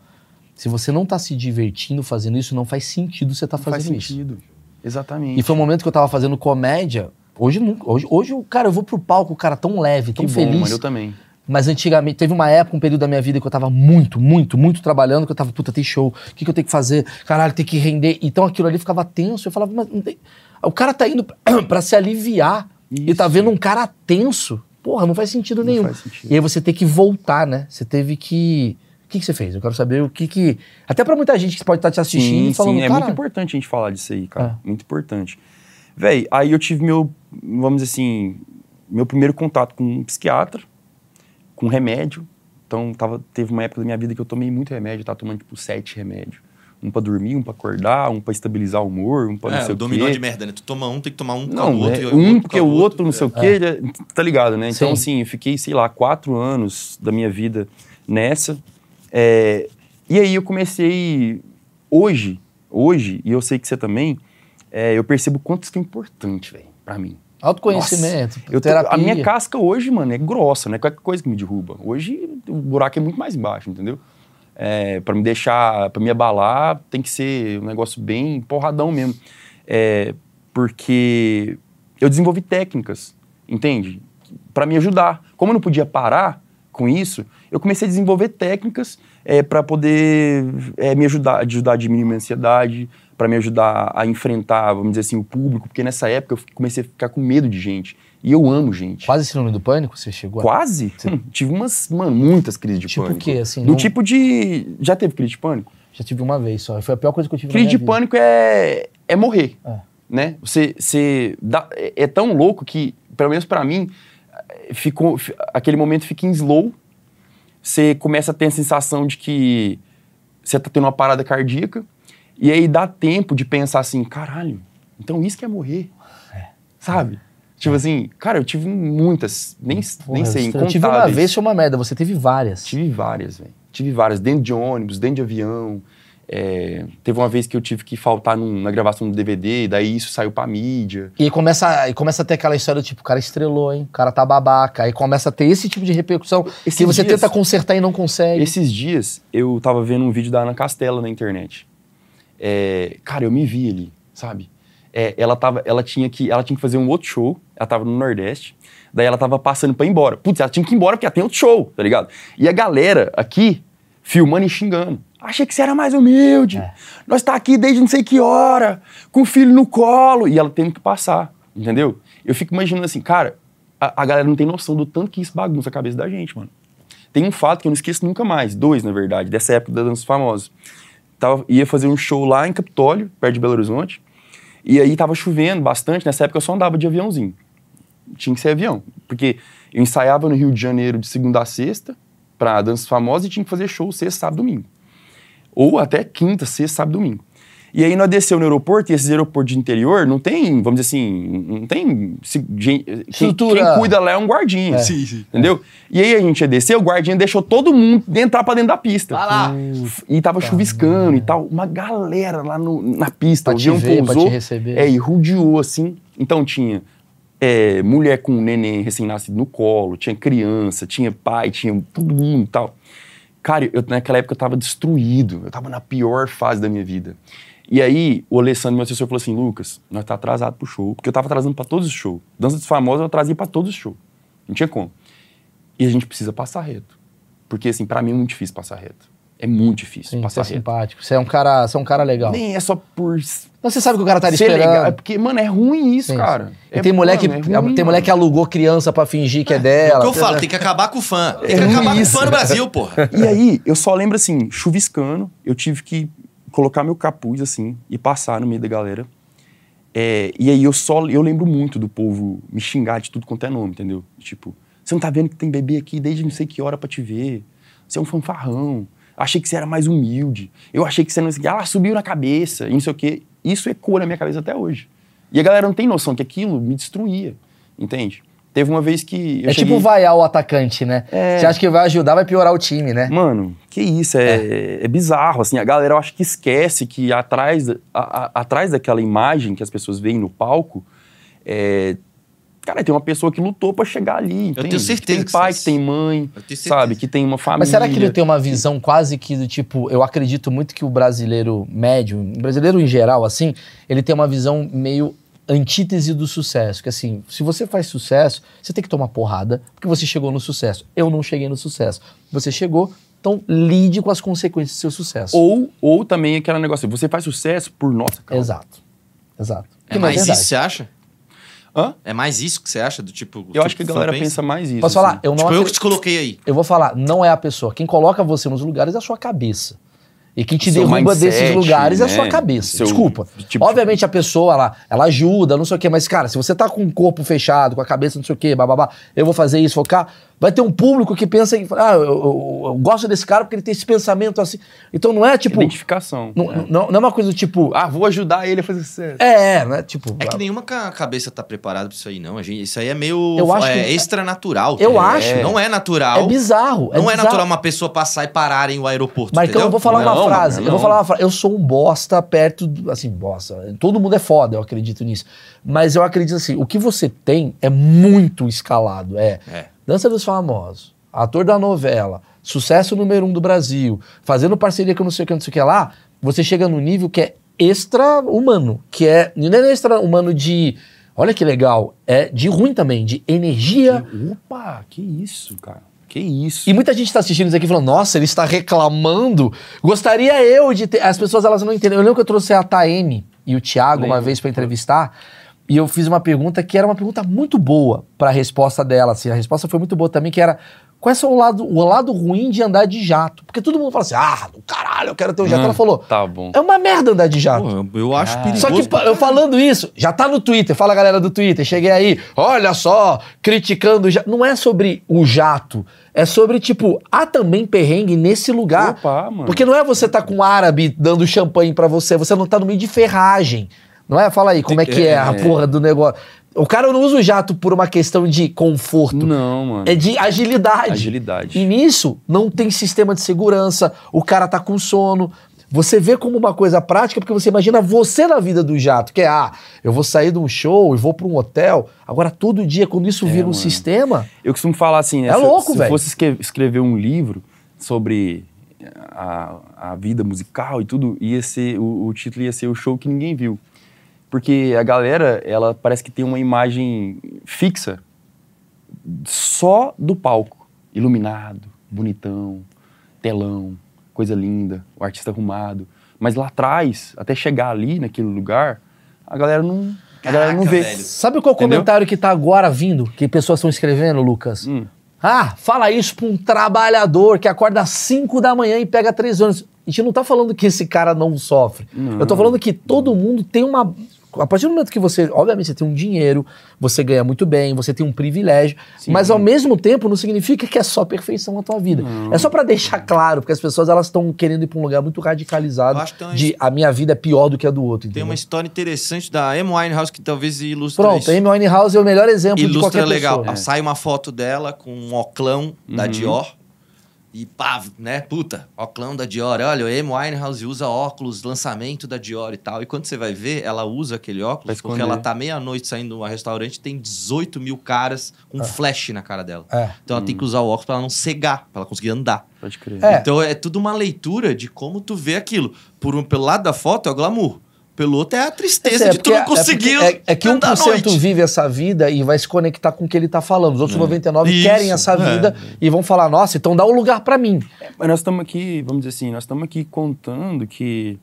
se você não tá se divertindo fazendo isso, não faz sentido você tá não faz fazendo isso. sentido. Exatamente. E foi um momento que eu tava fazendo comédia. Hoje, hoje, hoje, cara, eu vou pro palco, cara, tão leve, tão que bom, feliz. mano, eu também. Mas antigamente, teve uma época, um período da minha vida que eu tava muito, muito, muito trabalhando, que eu tava, puta, tem show, o que, que eu tenho que fazer? Caralho, tem que render. Então aquilo ali ficava tenso. Eu falava, mas não tem... o cara tá indo pra se aliviar e tá Isso. vendo um cara tenso. Porra, não faz sentido Não nenhum. faz sentido. E aí você tem que voltar, né? Você teve que. O que, que você fez? Eu quero saber o que que. Até pra muita gente que pode estar te assistindo Sim, e falando, sim, é muito importante a gente falar disso aí, cara. É. Muito importante. Véi, aí eu tive meu, vamos dizer assim, meu primeiro contato com um psiquiatra, com remédio. Então, tava, teve uma época da minha vida que eu tomei muito remédio, eu tava tomando tipo sete remédios. Um pra dormir, um pra acordar, um pra estabilizar o humor, um pra não É, sei o o dominó quê. de merda, né? Tu toma um, tem que tomar um com Não, o outro. é, um outro porque o outro não sei o quê, já- tá ligado, né? Então, Sim. assim, eu fiquei, sei lá, quatro anos da minha vida nessa. É, e aí eu comecei, hoje, hoje, e eu sei que você também, é, eu percebo o quanto isso é importante, velho, pra mim. Autoconhecimento, Eu tô- terapia. a minha casca hoje, mano, é grossa, não é qualquer coisa que me derruba. Hoje o buraco é muito mais baixo, entendeu? É, para me deixar, para me abalar, tem que ser um negócio bem porradão mesmo. É, porque eu desenvolvi técnicas, entende? Para me ajudar. Como eu não podia parar com isso, eu comecei a desenvolver técnicas para poder é, me ajudar, ajudar a diminuir minha ansiedade, para me ajudar a enfrentar, vamos dizer assim, o público, porque nessa época eu comecei a ficar com medo de gente. E eu amo gente. Quase síndrome do pânico, você chegou a... Quase? Hum, tive umas, mano, muitas crises de Tipo o pânico. quê, assim, Do não- tipo de. Já teve crise de pânico? Já tive uma vez só. Foi a pior coisa que eu tive Crise de vida. pânico é, é morrer. É. Né? Você, você dá- é, é tão louco que, pelo menos pra mim, eh, ficou, fi- aquele momento fica em slow. Você começa a ter a sensação de que você tá tendo uma parada cardíaca. E aí dá tempo de pensar assim: caralho, então isso que é morrer. Sabe? Tipo assim, cara, eu tive muitas, nem, Porra, nem sei, Eu tive uma incontáveis. vez, foi uma merda. Você teve várias. Tive várias, velho. Tive várias, dentro de ônibus, dentro de avião. É, teve uma vez que eu tive que faltar num- na gravação do DVD, daí isso saiu pra mídia. E aí começa, e começa a ter aquela história do tipo, o cara estrelou, hein? O cara tá babaca. Aí começa a ter esse tipo de repercussão Esses que você dias- tenta consertar e não consegue. Esses dias eu tava vendo um vídeo da Ana Castela na internet. É, cara, eu me vi ali, sabe? É, ela, tava, ela, tinha que, ela tinha que fazer um outro show, ela tava no Nordeste, daí ela tava passando pra ir embora. Putz, ela tinha que ir embora porque ela tem outro show, tá ligado? E a galera aqui filmando e xingando. Achei que você era mais humilde. É. Nós tá aqui desde não sei que hora, com o filho no colo. E ela tendo que passar, entendeu? Eu fico imaginando assim, cara, a, a galera não tem noção do tanto que isso bagunça a cabeça da gente, mano. Tem um fato que eu não esqueço nunca mais, dois, na verdade, dessa época da Dança Famosa. Tava, ia fazer um show lá em Capitólio, perto de Belo Horizonte, e aí tava chovendo bastante, nessa época eu só andava de aviãozinho. Tinha que ser avião, porque eu ensaiava no Rio de Janeiro de segunda a sexta, pra Dança Famosa, e tinha que fazer show sexta, sábado, domingo. Ou até quinta, sexta, sábado, domingo. E aí nós desceu no aeroporto, e esses aeroportos de interior não tem, vamos dizer assim, não tem... se- gente- quem, Estrutura. quem cuida lá é um guardinha. Sim, sim. Entendeu? E aí a gente ia descer, o guardinha deixou todo mundo entrar pra dentro da pista. Vai lá. E tava chuviscando e tal. Uma galera lá no- na pista. Pra o avião ver, pra pousou. te receber. É, e rodeou assim. Então tinha é, mulher com um neném recém-nascido no colo, tinha criança, tinha pai, tinha todo mundo e tal. Cara, eu, naquela época eu tava destruído. Eu tava na pior fase da minha vida. E aí, o Alessandro, meu assessor, falou assim: Lucas, nós tá atrasado pro show. Porque eu tava atrasando pra todos os shows. Dança dos Famosos eu atrasei pra todos os shows. Não tinha como. E a gente precisa passar reto. Porque, assim, pra mim é muito difícil passar reto. É muito difícil Sim, você passar é reto. simpático. Você é um cara, você é um cara legal. Nem é só por Então você sabe que o cara tá ali esperando. legal. É porque, mano, é ruim isso, Sim. cara. É, tem mulher, que, mano, é ruim, tem mulher que alugou criança pra fingir que é É dela. o que eu falo, tem que acabar com o fã. Tem que É acabar isso. com o fã no Brasil, porra. E aí, eu só lembro assim, chuviscando, eu tive que colocar meu capuz assim e passar no meio da galera. É, e aí eu só eu lembro muito do povo me xingar de tudo quanto é nome, entendeu? Tipo, você não tá vendo que tem bebê aqui desde não sei que hora pra te ver. Você é um fanfarrão. Achei que você era mais humilde. Eu achei que você não quê. Ah, subiu na cabeça, e não sei o quê. Isso ecoa na minha cabeça até hoje. E a galera não tem noção que aquilo me destruía, entende? Teve uma vez que é cheguei... tipo vaiar o atacante, né? É. Você acha que vai ajudar, vai piorar o time, né? Mano, que isso, é, é. bizarro, assim, a galera eu acho que esquece que atrás, a- a- atrás daquela imagem que as pessoas veem no palco, é, cara, tem uma pessoa que lutou pra chegar ali, entende? tenho certeza que que tem pai, vocês- que tem mãe, Eu sabe, que tem uma família. Mas será que ele tem uma visão quase que do tipo, eu acredito muito que o brasileiro médio, o brasileiro em geral, assim, ele tem uma visão meio antítese do sucesso. Que assim, se você faz sucesso, você tem que tomar porrada, porque você chegou no sucesso. Eu não cheguei no sucesso. Você chegou, então lide com as consequências do seu sucesso. Ou, ou também aquele negócio, você faz sucesso por nossa causa. Exato. Exato. É Que mais verdade. isso, você acha? Hã? É mais isso que você acha? Do tipo. Eu tipo acho que a galera pensa mais isso. Posso falar? assim. Eu não Tipo, eu que acredito- te coloquei aí. Eu vou falar, não é a pessoa. Quem coloca você nos lugares é a sua cabeça. E quem te Seu derruba mindset, desses lugares é a sua né? cabeça. Seu- Desculpa. tipo- Obviamente a pessoa, ela, ela ajuda, não sei o quê, mas, cara, se você tá com o corpo fechado, com a cabeça não sei o quê, bababá, eu vou fazer isso, focar, vai ter um público que pensa em, ah, eu, eu- eu gosto desse cara porque ele tem esse pensamento assim. Então não é tipo. Identificação. Não, né? não, não é uma coisa tipo. Ah, vou ajudar ele a fazer sucesso. É, né? Tipo. É que nenhuma ca- cabeça tá preparada pra isso aí, não. A gente- isso aí é meio. Eu acho é que- extra-natural. Eu tá acho. Não é natural. É bizarro. Não é, bizarro. natural uma pessoa passar e parar em o aeroporto. Mas então eu vou falar uma Não, frase. mano, Eu vou não. falar uma frase. Eu sou um bosta perto do. Assim, bosta. Todo mundo é foda, eu acredito nisso. Mas eu acredito assim: o que você tem é muito escalado. É, É. Dança dos Famosos, ator da novela, sucesso número um do Brasil, fazendo parceria com não sei o que, não sei o que lá. Você chega num nível que é extra-humano. Que é. Não é extra-humano de. Olha que legal. É de ruim também, de energia. Opa, que isso, cara. Que isso. E muita gente está assistindo isso aqui falando, nossa, ele está reclamando. Gostaria eu de ter. As pessoas elas não entendem. Eu lembro que eu trouxe a Taeme e o Thiago uma Lembro. vez para entrevistar. E eu fiz uma pergunta que era uma pergunta muito boa para a resposta dela. Assim, a resposta foi muito boa também, que era qual é o lado, o lado ruim de andar de jato? Porque todo mundo fala assim, ah, do caralho, eu quero ter um jato. Hum, Ela falou, Tá bom. é uma merda andar de jato. Pô, eu acho perigoso. Só que eu falando isso, já tá no Twitter, fala galera do Twitter, cheguei aí, olha só, criticando o jato. Não é sobre o jato, é sobre, tipo, há também perrengue nesse lugar. Opa, mano. Porque não é você tá com um árabe dando champanhe pra você, você não tá no meio de ferragem. Não é? Fala aí, como é que é a É. porra do negócio. O cara não usa o jato por uma questão de conforto, Não, mano. é de agilidade. Agilidade. E nisso, não tem sistema de segurança, o cara tá com sono. Você vê como uma coisa prática, porque você imagina você na vida do jato, que é, ah, eu vou sair de um show e vou pra um hotel. Agora, todo dia, quando isso vira um mano. sistema, Eu costumo falar assim, né? É se- louco, se velho. eu fosse escrever um livro sobre a, a vida musical e tudo, ia ser, o, o título ia ser O Show Que Ninguém Viu. Porque a galera, ela parece que tem uma imagem fixa só do palco. Iluminado, bonitão, telão, coisa linda, o artista arrumado. Mas lá atrás, até chegar ali, naquele lugar, a galera não, a galera não vê. velho. sabe qual Entendeu? comentário que tá agora vindo, que pessoas estão escrevendo, Lucas? Hum. Ah, fala isso pra um trabalhador que acorda às 5 da manhã e pega três ônibus. A gente não tá falando que esse cara não sofre. Não. Eu tô falando que todo mundo tem uma. A partir do momento que você, obviamente, você tem um dinheiro, você ganha muito bem, você tem um privilégio, mas ao mesmo tempo não significa que é só perfeição na tua vida. É só pra deixar claro, porque as pessoas elas estão querendo ir pra um lugar muito radicalizado tem uma de a minha vida é pior do que a do outro. Tem entendeu? uma história interessante da Amy Winehouse que talvez ilustra Pronto, isso. a Amy Winehouse é o melhor exemplo de Ilustra qualquer legal. pessoa. Sai uma foto dela com um oclão da Uhum. Dior. E pá, né? Puta, oclão da Dior. Olha, o Amy Winehouse usa óculos, lançamento da Dior e tal. E quando você vai ver, ela usa aquele óculos porque ela tá meia-noite saindo de um restaurante tem 18 mil caras com flash na cara dela. É. Então ela tem que usar o óculos pra ela não cegar, pra ela conseguir andar. Pode crer. É. Então é tudo uma leitura de como tu vê aquilo. Por um, pelo lado da foto é o glamour. Pelo outro é a tristeza É, de tu porque- não conseguir É, é, é que andar à 1% noite. vive essa vida e vai se conectar com o que ele tá falando. Os outros 99 Isso, querem essa é. vida e vão falar, nossa, então dá um lugar pra mim. Mas nós estamos aqui, vamos dizer assim, nós estamos aqui contando que,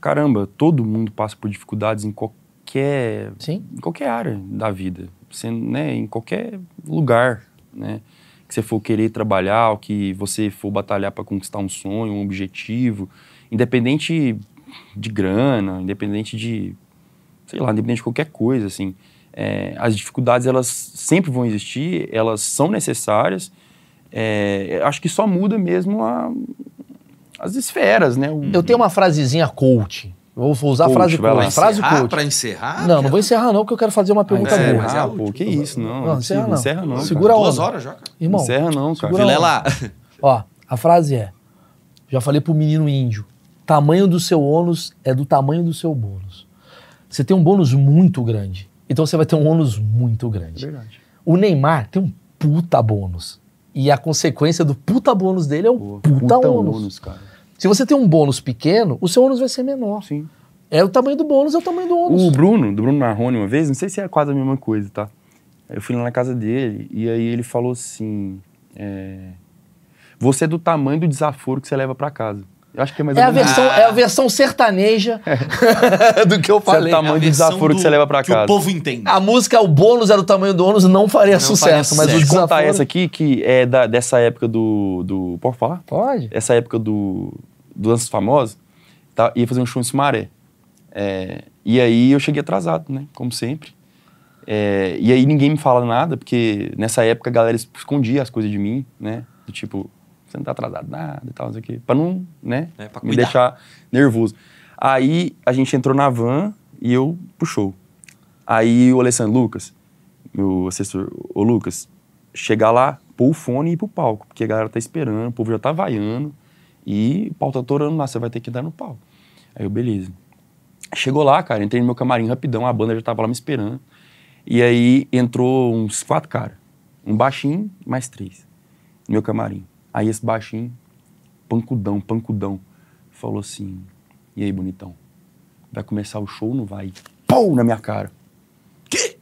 caramba, todo mundo passa por dificuldades em qualquer, Sim. em qualquer área da vida, sendo, né, em qualquer lugar, né, que você for querer trabalhar, ou que você for batalhar para conquistar um sonho, um objetivo, independente de grana, independente de sei lá, independente de qualquer coisa, assim. É, as dificuldades, elas sempre vão existir, elas são necessárias. É, acho que só muda mesmo a- as esferas, né? O- Eu tenho uma frasezinha coach. Vou usar a Coach, frase vai lá. coach. Frase encerrar, coach. Pra encerrar? Não, não vou encerrar não, porque eu quero fazer uma pergunta encerra, boa. mas é Ah, a pô, que isso, não. Não, encerra não. Encerra não, Segura a Duas horas já, cara. Irmão, Encerra não, cara. Segura a Vilela. Ó, a frase é: já falei pro menino índio, tamanho do seu ônus é do tamanho do seu bônus. Você tem um bônus muito grande, então você vai ter um ônus muito grande. Verdade. O Neymar tem um puta bônus. E a consequência do puta bônus dele é um Pô, puta, puta ônus. ônus, cara. Se você tem um bônus pequeno, o seu ônus vai ser menor. Sim. É o tamanho do bônus, é o tamanho do ônus. O Bruno, do Bruno Marrone, uma vez, não sei se é quase a mesma coisa, tá? Eu fui lá na casa dele e aí ele falou assim: é, Você é do tamanho do desaforo que você leva pra casa. Eu acho que é mais É ou a, menos versão, é a versão sertaneja do que eu Você é do falei. tamanho do versão desaforo que você leva pra que casa. o povo entende. A música, o bônus era o tamanho do ônus, não faria Não sucesso. faria mas o Vou te contar desaforo... essa aqui, que é da- dessa época do, do. Pode falar? Pode. Essa época do, do Lances Famosos, tá, ia fazer um show em Sumaré. É, e aí eu cheguei atrasado, né? Como sempre. É, e aí ninguém me fala nada, porque nessa época a galera escondia as coisas de mim, né? Do tipo, você não tá atrasado nada e tal, não sei o quê. Pra não, né? É, pra me deixar nervoso. Aí a gente entrou na van e eu show. Aí o Alessandro Lucas, meu assessor, ô Lucas, chegar lá, pôr o fone e ir pro palco, porque a galera tá esperando, o povo já tá vaiando e o pau tá atorando lá, você vai ter que dar no pau. Aí eu, beleza. Chegou lá, cara, entrei no meu camarim rapidão, a banda já tava lá me esperando. E aí entrou uns quatro caras. Um baixinho, mais três. No meu camarim. Aí esse baixinho, pancudão, pancudão, falou assim: E aí, bonitão? Vai começar o show ou não vai? Pum! Na minha cara. Que?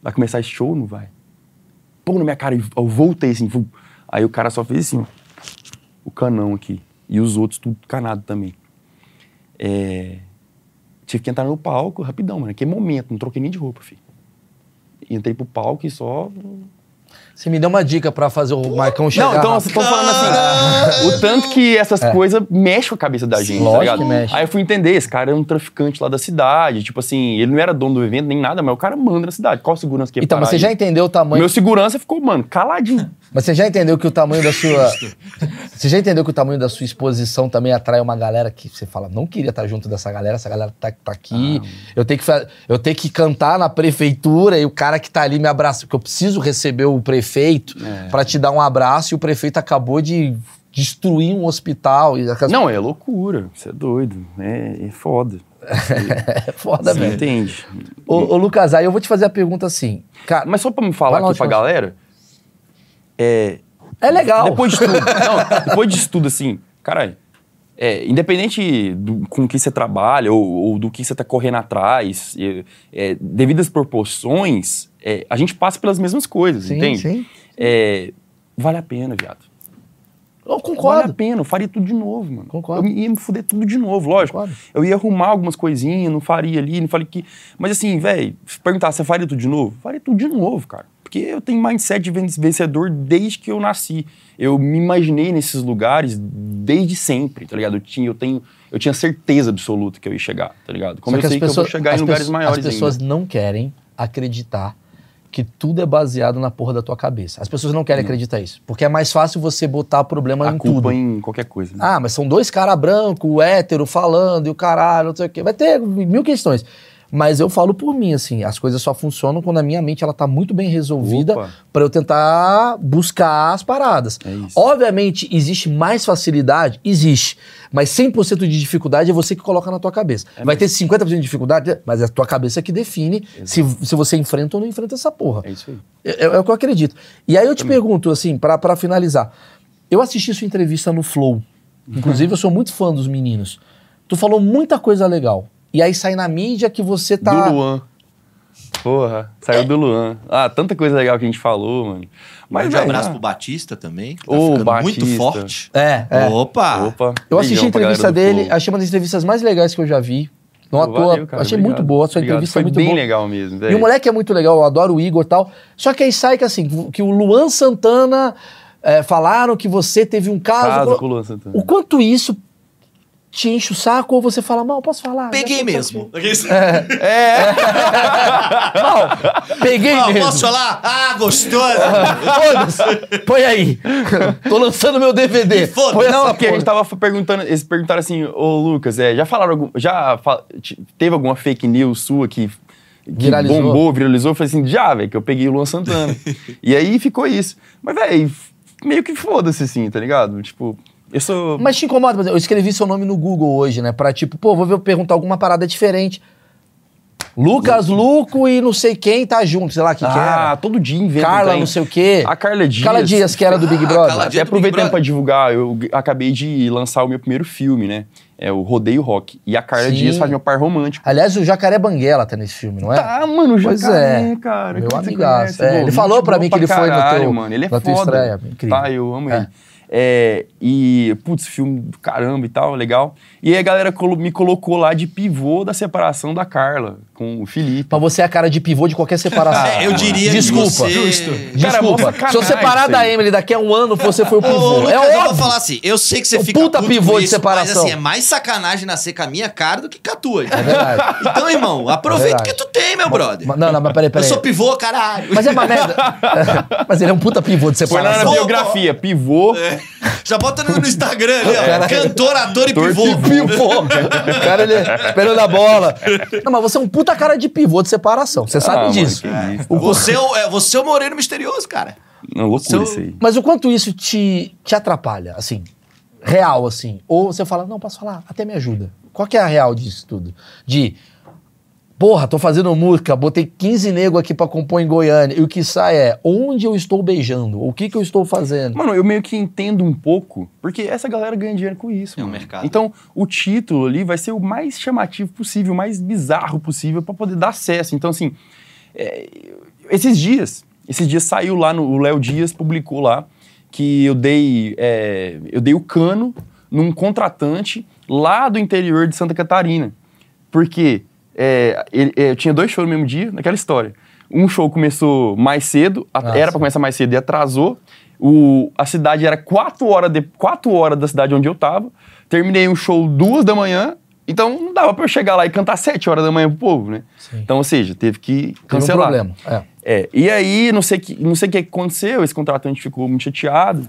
Vai começar esse show ou não vai? Pum! Na minha cara. Eu voltei assim. vum. Aí o cara só fez assim. O canão aqui. E os outros tudo canado também. É, tive que entrar no palco rapidão, mano. Que momento, não troquei nem de roupa, filho. Entrei pro palco e só. Você me deu uma dica pra fazer o Marcão chegar. Não, então vocês estão falando assim. O tanto que essas coisas mexem com a cabeça da gente, lógico tá ligado? que mexe. Aí eu fui entender, esse cara é um traficante lá da cidade. Tipo assim, ele não era dono do evento nem nada, mas o cara manda na cidade. Qual segurança que ia Então, mas você já ele? entendeu o tamanho. Meu segurança ficou, mano, caladinho. Mas você já entendeu que o tamanho da sua. Você já entendeu que o tamanho da sua exposição também atrai uma galera que você fala, não queria estar junto dessa galera, essa galera tá, tá aqui. eu, tenho que eu tenho que cantar na prefeitura e o cara que tá ali me abraça, porque eu preciso receber o prefeito É. pra te dar um abraço e o prefeito acabou de destruir um hospital. E Não, é loucura. Você é doido. É, é foda. é foda mesmo. entende. Ô, ô, Lucas, aí eu vou te fazer a pergunta assim. Cara, Mas só pra me falar aqui pra galera, é, é legal. Depois de tudo, não, depois disso tudo, assim, caralho, é, independente do, com que você trabalha ou, ou do que você tá correndo atrás, é, é, devidas proporções, é, a gente passa pelas mesmas coisas, Sim, entende? sim. É, vale a pena, viado. Eu Vale a concordo. pena, eu faria tudo de novo, mano. Concordo. Eu ia me fuder tudo de novo, lógico. Concordo. Eu ia arrumar algumas coisinhas, não faria ali, não faria aqui. Mas assim, velho, se perguntar, você faria tudo de novo? Faria tudo de novo, cara. Porque eu tenho mindset de ven- vencedor desde que eu nasci. Eu me imaginei nesses lugares desde sempre, tá ligado? Eu tinha, eu tenho, eu tinha certeza absoluta que eu ia chegar, tá ligado? Como Só eu sei que eu vou chegar em lugares pessoas- maiores As pessoas ainda. não querem acreditar que tudo é baseado na porra da tua cabeça. As pessoas não querem acreditar isso. Porque é mais fácil você botar problema A em culpa tudo. em qualquer coisa. Né? Ah, mas são dois caras brancos, hétero, falando e o caralho, não sei o quê. Vai ter mil questões. Mas eu falo por mim, assim, as coisas só funcionam quando a minha mente ela tá muito bem resolvida Opa. pra eu tentar buscar as paradas. É isso. Obviamente, existe mais facilidade? Existe. Mas 100% de dificuldade é você que coloca na tua cabeça. Vai ter 50% de dificuldade, mas é a tua cabeça que define se, se você enfrenta ou não enfrenta essa porra. É isso aí. É, é o que eu acredito. E aí eu te pergunto, assim, pra finalizar. Eu assisti sua entrevista no Flow. Inclusive, eu sou muito fã dos meninos. Tu falou muita coisa legal. E aí sai na mídia que você tá. Do Luan. Porra, saiu do Luan. Ah, tanta coisa legal que a gente falou, mano. Mas um velho, abraço ah, pro Batista também, que tá Ô, ficando Batista. muito forte. É, é. Opa! Opa. Eu assisti a entrevista dele, Flow. achei uma das entrevistas mais legais que eu já vi. Não à Pô, cara, achei obrigado. muito boa, a sua Obrigado. entrevista Foi é muito bem boa. legal mesmo. E o moleque é muito legal, eu adoro o Igor e tal. Só que aí sai que assim, que o Luan Santana é, falaram que você teve um caso. Caso com o Luan Santana. O quanto isso te enche o saco ou você fala, mal, posso falar? Peguei mesmo. aqui." Mal, peguei Ó, mesmo. posso falar? Ah, gostoso. Foda-se. Põe aí. Tô lançando meu DVD. Foda-se. Põe Não, porque a gente tava perguntando, eles perguntaram assim, ô Lucas, é, já falaram algum, já fa- teve alguma fake news sua que, que Viralizou. bombou, viralizou? Eu falei assim, já, velho, que eu peguei o Luan Santana. e aí ficou isso. Mas, velho, meio que foda-se assim, tá ligado? Tipo, eu sou... Mas te incomoda, por exemplo, eu escrevi seu nome no Google hoje, né? Pra tipo, pô, vou ver- perguntar alguma parada diferente. Lucas Luco e não sei quem tá junto, sei lá que que ah, era. todo dia inventa Carla, não sei o quê. A Carla Dias. Carla Dias, que era do Big Ah, Brother. Carla Até aproveitando pra divulgar, eu acabei de lançar o meu primeiro filme, né? É o Rodeio Rock. E a Carla Sim. Dias faz meu par romântico. Aliás, o Jacaré Banguela tá nesse filme, não é? Tá, mano, o Pois Jacaré, é. cara. Meu amigaço. É, Pô, ele falou pra boa mim que ele foi no caralho, teu- mano. Ele é na tua foda. estreia, incrível. Tá, eu amo É. ele. É, e, putz, filme do caramba e tal, legal. E aí a galera colo- me colocou lá de pivô da separação da Carla com o Felipe. Pra você é a cara de pivô de qualquer separação. É, eu diria Desculpa. que você... Justo. Cara, Desculpa. sacanagem Se eu separar isso da. Emily daqui a um ano, você foi o Ô, pivô. Lucas, é eu vou óbvio. falar assim, eu sei que você Um fica puta pivô com de isso, separação. Mas assim, é mais sacanagem nascer com a minha cara do que com a tua. É verdade. Então, irmão, aproveita o É que verdade. tu tem, meu brother. Mas- Não, não, mas peraí, Eu peraí. sou pivô, caralho. Mas é uma merda. mas ele é um puta pivô de Foi lá na separação. Biografia, pivô. É. Já bota no, no Instagram ali, ó. Cara, Cantor, ator e e pivô. Pivô. O cara, ele esperando a bola. Não, mas você é um puta cara de pivô de separação. Você sabe Ah, mano, disso. O- Você é, o, é, você é o moreno misterioso, cara. Não, loucura isso aí. Mas o quanto isso te, te atrapalha, assim? Real, assim? Ou você fala, não, posso falar, até me ajuda. Qual que é a real disso tudo? De, porra, tô fazendo música, botei 15 nego aqui pra compor em Goiânia, e o que sai é, onde eu estou beijando? O que que eu estou fazendo? Mano, eu meio que entendo um pouco, porque essa galera ganha dinheiro com isso, É um mano. mercado. Então, o título ali vai ser o mais chamativo possível, o mais bizarro possível pra poder dar acesso. Então, assim, é, esses dias, esses dias saiu lá no o Léo Dias publicou lá que eu dei é, eu dei o cano num contratante lá do interior de Santa Catarina. Porque é, ele- é, eu tinha dois shows no mesmo dia, naquela história. Um show começou mais cedo, a- Ah, era pra começar mais cedo e atrasou. O, a cidade era quatro horas, de, quatro horas da cidade onde eu tava. Terminei um show duas da manhã, então não dava pra eu chegar lá e cantar sete horas da manhã pro povo, né? Sim. Então, ou seja, teve que Teve um cancelar. problema. É. É, e aí, não sei, que, não sei o que aconteceu, esse contratante ficou muito chateado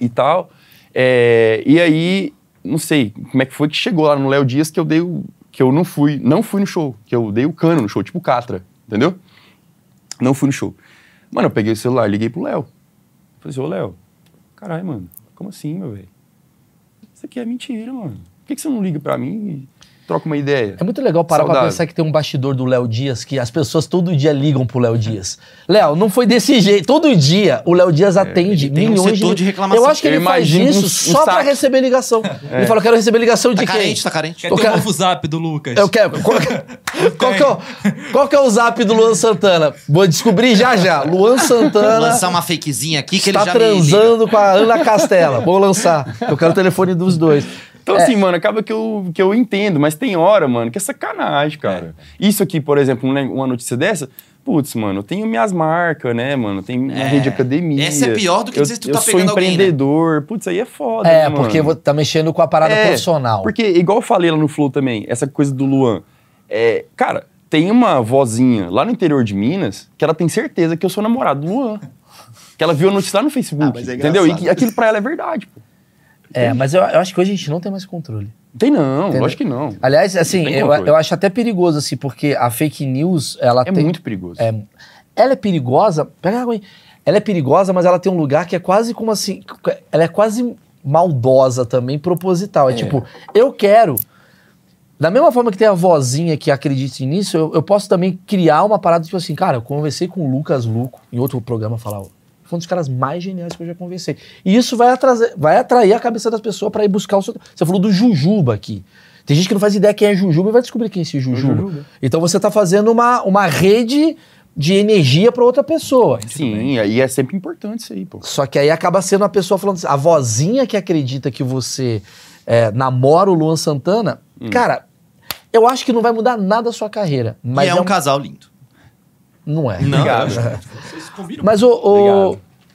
e tal. É, e aí, não sei como é que foi que chegou lá no Léo Dias que eu dei o, que eu não fui, não fui no show, que eu dei o cano no show, tipo Catra, entendeu? Não fui no show. Mano, eu peguei o celular, liguei pro Léo. Falei assim, ô Léo, caralho, mano, como assim, meu velho? Isso aqui é mentira, mano. Por que, que você não liga pra mim troca uma ideia? É muito legal parar pra Saudável. pensar que tem um bastidor do Léo Dias que as pessoas todo dia ligam pro Léo Dias. Léo, não foi desse jeito. Todo dia o Léo Dias atende ele tem um milhões setor de reclamação. Eu acho que Eu ele faz isso um- um só pra saque. receber ligação. Ele fala, eu quero receber ligação de Tá quem? carente, tá carente. Quer Eu ter quero- o novo zap do Lucas? Eu quero. Qual, que- qual que é o, qual que é o zap do Luan Santana? Vou descobrir já já. Luan Santana Lançar uma fakezinha aqui que ele está já transando com a Ana Castela. Vou lançar. Eu quero o telefone dos dois. Então, É. assim, mano, acaba que eu, que eu entendo, mas tem hora, mano, que é sacanagem, cara. Isso aqui, por exemplo, um uma notícia dessa, putz, mano, eu tenho minhas marcas, né, mano? Tem minha É. rede de academia. Essa é pior do que eu, dizer que tu eu tá sou pegando alguém, né? empreendedor. Putz, aí é foda, É, né, porque tá mexendo com a parada É, profissional. Porque, igual eu falei lá no Flow também, essa coisa do Luan, é, cara, tem uma vozinha lá no interior de Minas que ela tem certeza que eu sou namorado do Luan. Que ela viu a notícia lá no Facebook, Ah, é entendeu? E que aquilo pra ela é verdade, pô. É, mas eu, eu acho que hoje a gente não tem mais controle. Tem não, Entendeu? lógico que não. Aliás, assim, tem eu, eu acho até perigoso, assim, porque a fake news, ela É tem... muito perigoso. É, ela é perigosa. Pega água aí. Ela é perigosa, mas ela tem um lugar que é quase como assim. Ela é quase maldosa também, proposital. É, tipo, eu quero. Da mesma forma que tem a vozinha que acredita nisso, eu, eu posso também criar uma parada, tipo assim, cara, eu conversei com o Lucas Luco em outro programa falar. Foi um dos caras mais geniais que eu já conversei. E isso vai, atrazer, vai atrair a cabeça das pessoas pra ir buscar o seu. Você falou do Jujuba aqui. Tem gente que não faz ideia quem é Jujuba e vai descobrir quem é esse Jujuba. Jujuba. Então você tá fazendo uma, uma rede de energia pra outra pessoa. Sim, aí é sempre importante isso aí, pô. Só que aí acaba sendo a pessoa falando assim, a vozinha que acredita que você é, namora o Luan Santana, Hum. cara, eu acho que não vai mudar nada a sua carreira. Mas e é, é um um- casal lindo. Não é. Não. Obrigado. Vocês combinam. Mas, o, o,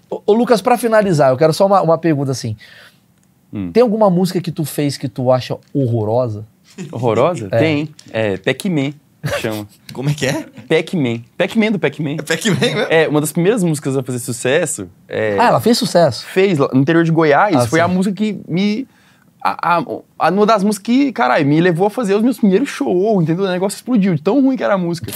o- o Lucas, pra finalizar, eu quero só uma, uma pergunta assim. Hum. Tem alguma música que tu fez que tu acha horrorosa? Horrorosa? Tem. É Pac-Man, chama. Como é que é? Pac-Man. Pac-Man do Pac-Man. É Pac-Man mesmo? É, uma das primeiras músicas a fazer sucesso. é, Ah, ela fez sucesso. fez no interior de Goiás. Ah, foi sim. a música que me. A, a, a- uma das músicas que, caralho, me levou a fazer os meus primeiros shows, entendeu? O negócio explodiu, de tão ruim que era a música.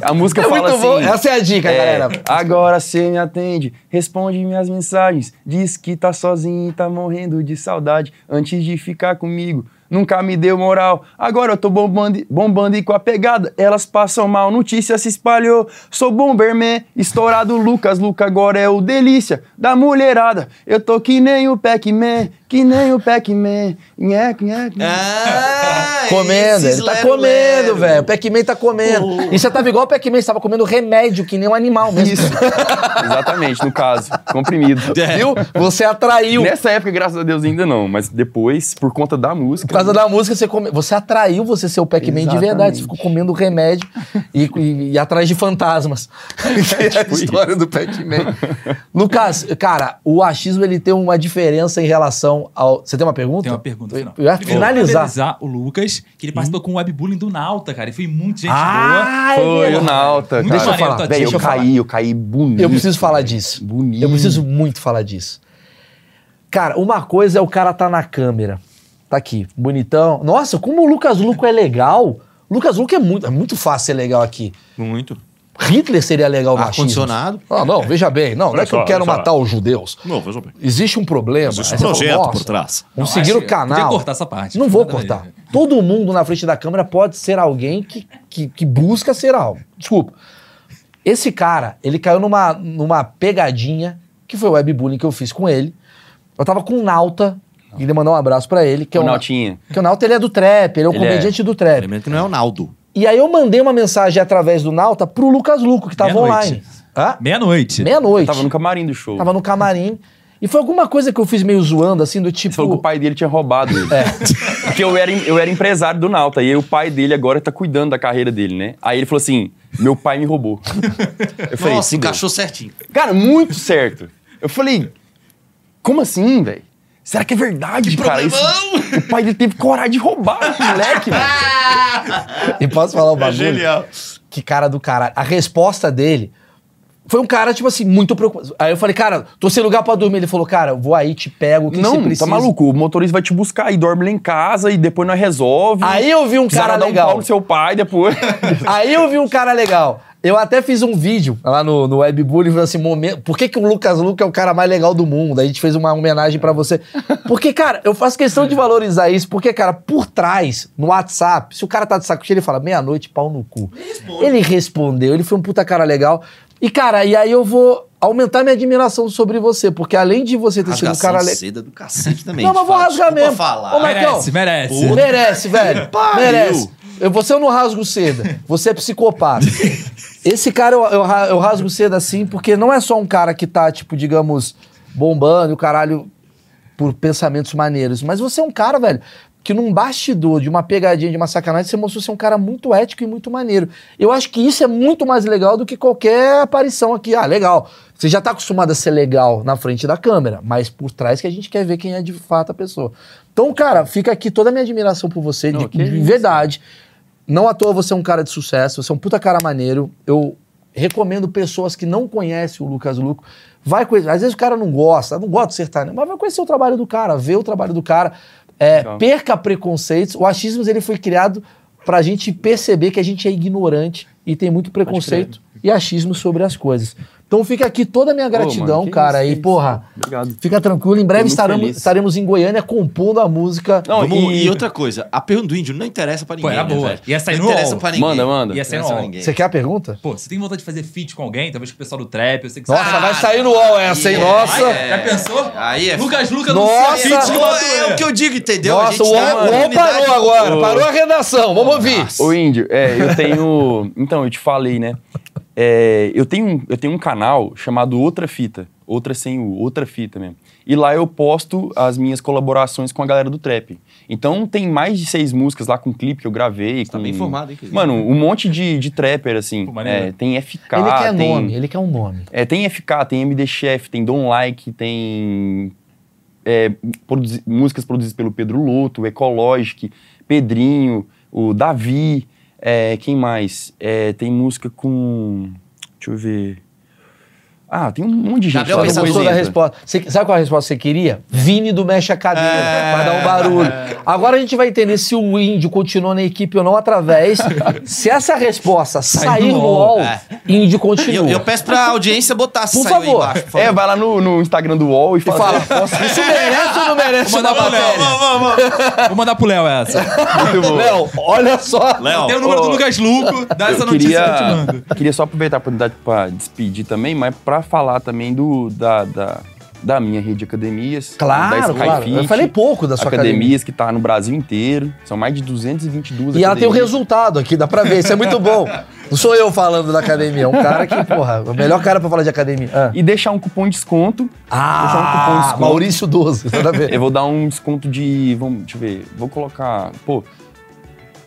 A música É fala assim. bom. Essa é a dica, é, galera. Agora você me atende, responde minhas mensagens. Diz que tá sozinho e tá morrendo de saudade. Antes de ficar comigo, nunca me deu moral. Agora eu tô bombando, bombando e com a pegada. Elas passam mal, notícia se espalhou. Sou Bomberman, estourado Lucas. Luca agora é o delícia da mulherada. Eu tô que nem o Pac-Man, que nem o Pac-Man. Nheque, nheque. Ah, Comendo, ele tá lero, comendo, velho. O Pac-Man tá comendo. E você tava igual o Pac-Man, você tava comendo remédio, que nem um animal mesmo. Isso. Exatamente, no caso, comprimido. Viu? Você atraiu. Nessa época, graças a Deus, ainda não, mas depois, por conta da música. Por causa da música, você, come... você atraiu você ser o Pac-Man de verdade. Você ficou comendo remédio e, e- e atrás de fantasmas. Que é a Tipo história do Pac-Man. Lucas, cara, o achismo ele tem uma diferença em relação ao. Você tem uma pergunta? Tem uma pergunta final. Eu ia finalizar. parabenizar o Lucas, que ele participou com o webbullying do Nauta, cara. E foi muito gente Ah, é Foi o. Nauta, Muito cara. Deixa eu falar, deixa eu eu falar. caí, eu caí bonito. Eu preciso falar disso. Bonito. Eu preciso muito falar disso. Cara, uma coisa é o cara tá na câmera. Tá aqui, bonitão. Nossa, como o Lucas Luco é legal. O Lucas Luco é muito, é muito fácil ser legal aqui. Muito. Hitler seria legal no achismo. Ar-condicionado. Ah, não, veja bem. Não, não é que eu quero matar os judeus. Não, veja bem. Existe um problema. Existe um fala, projeto "Nossa, por trás. Vamos Não, seguir o que canal. podia cortar essa parte. Não vou cortar. Todo mundo na frente da câmera pode ser alguém que, que, que busca ser algo. Desculpa. Esse cara, ele caiu numa, numa pegadinha, que foi o webbullying que eu fiz com ele. Eu tava com o Nauta, e ele mandou um abraço pra ele. Que é O um, Nautinha. Que o Nauta ele é do trap, ele é o Ele é. comediante do trap. Lembrando que não é o Naldo. E aí eu mandei uma mensagem através do Nauta pro Lucas Luco, que tava Meia-noite. online. Hã? Meia-noite. Meia-noite. Tava no camarim do show. Tava no camarim. E foi alguma coisa que eu fiz meio zoando, assim, do tipo. falou que o pai dele tinha roubado ele. É. Porque eu era, eu era empresário do Nauta. E aí o pai dele agora tá cuidando da carreira dele, né? Aí ele falou assim: meu pai me roubou. Eu falei, Nossa, encaixou certinho. Cara, muito certo. Eu falei, como assim, velho? Será que é verdade, cara? Isso- o pai dele teve coragem de roubar o moleque, velho. E posso falar o É bagulho? genial. Que cara do caralho. A resposta dele foi um cara, tipo assim, muito preocupado. Aí eu falei, cara, tô sem lugar pra dormir. Ele falou, cara, vou aí, te pego, o que você Não, precisa. tá maluco. O motorista vai te buscar e dorme lá em casa e depois nós resolve. Aí eu vi um cara dar um legal. pau no seu pai depois. Aí eu vi um cara legal. Eu até fiz um vídeo lá no, no Webbullying, falando assim, momento, por que, que o Lucas Luca é o cara mais legal do mundo? Aí a gente fez uma homenagem pra você. Porque, cara, eu faço questão de valorizar isso, porque, cara, por trás, no WhatsApp, se o cara tá de saco cheio, ele fala, meia-noite, pau no cu. Ele respondeu, ele foi um puta cara legal. E, cara, e aí eu vou aumentar minha admiração sobre você, porque além de você ter sido um Rasgação cara legal... seda do cacete também. Não, mas vou rasgar mesmo. falar. Ô, Marcão, Merece, merece. Pô. Merece, velho. Pariu. Merece. Você eu não rasgo seda. Você é psicopata. Esse cara eu, eu, eu rasgo seda assim, porque não é só um cara que tá, tipo, digamos, bombando o caralho por pensamentos maneiros. Mas você é um cara, velho, que num bastidor de uma pegadinha, de uma sacanagem, você mostrou ser um cara muito ético e muito maneiro. Eu acho que isso é muito mais legal do que qualquer aparição aqui. Ah, legal. Você já tá acostumado a ser legal na frente da câmera, mas por trás que a gente quer ver quem é de fato a pessoa. Então, cara, fica aqui toda a minha admiração por você, de, Não, de isso. verdade. Não à toa você é um cara de sucesso, você é um puta cara maneiro. Eu recomendo pessoas que não conhecem o Lucas Luco. Vai conhecer. Às vezes o cara não gosta, não gosta de sertanejo, mas vai conhecer o trabalho do cara, ver o trabalho do cara. É, Legal. perca preconceitos. O achismo ele foi criado pra gente perceber que a gente é ignorante e tem muito preconceito e achismo sobre as coisas. Então fica aqui toda a minha gratidão, mano, que cara. isso, e, porra, Obrigado. fica tranquilo. Em breve estaremos, feliz. estaremos em Goiânia compondo a música. Não, Vamos- e... e- outra coisa, a pergunta do índio não interessa pra Pô, ninguém. era né, boa. Ia sair não no interessa pra ninguém. Manda, manda. Ia sair Não no interessa pra UOL. ninguém. Você quer a pergunta? Pô, você tem vontade de fazer feat com alguém? Talvez com o pessoal do trap. Eu sei que Nossa, você... vai sair no UOL essa, hein? Aí é- Nossa! aí é- Já pensou? Aí é... Lucas Lucas Nossa! no feat Pô, com é o que eu digo, entendeu? A Nossa, gente o UOL, o parou agora, parou a redação. Vamos ouvir. Ô, Índio, é, eu tenho. Então, eu te falei, né? É, eu, tenho, um- eu tenho um canal chamado Outra Fita. Outra sem o, Outra Fita mesmo. E lá eu posto as minhas colaborações com a galera do trap. Então tem mais de seis músicas lá com clipe que eu gravei. tá com, bem informado, hein, querido? Mano, um monte de, de trapper, assim. Pô. É, tem FK, Ele quer tem, nome, ele quer um nome. É, tem FK, tem MD Chef, tem Don Like, tem é, produzi- músicas produzidas pelo Pedro Loto, Ecologic, Pedrinho, o Davi, é, quem mais? É, tem música com. Deixa eu ver. Ah, tem um monte de gente. Gostou da Coisenta. resposta? Você- sabe qual a resposta que você queria? Vini do Mexe a Cadeira, pra dar um barulho. Agora a gente vai entender se o índio continua na equipe ou não através. se essa resposta sair no no UOL. É. índio continua. eu, eu peço pra audiência botar se Por favor. embaixo, por favor. É, vai lá no, no Instagram do UOL e E fala. fala, isso merece ou não merece Vou uma mandar pro Léo. matéria? Vou mandar pro Léo essa. Muito bom. Léo, olha só. Léo, Tem o número ô, do Lucas Luco, dá essa notícia que eu te mando. queria só aproveitar a oportunidade para despedir também, mas para falar também do, da, da, da minha rede de academias. Claro, claro. Fit, Eu falei pouco da sua academia. academias que tá no Brasil inteiro. São mais de 222 E ela tem o academias. resultado aqui, dá pra ver. Isso é muito bom. Não sou eu falando da academia, é um cara que, porra, o melhor cara pra falar de academia. Ah, E deixar um cupom de desconto. Deixar um de ah desconto. Maurício 12, nada a ver. Eu vou dar um desconto de. Vamos, deixa eu ver. Vou colocar. Pô,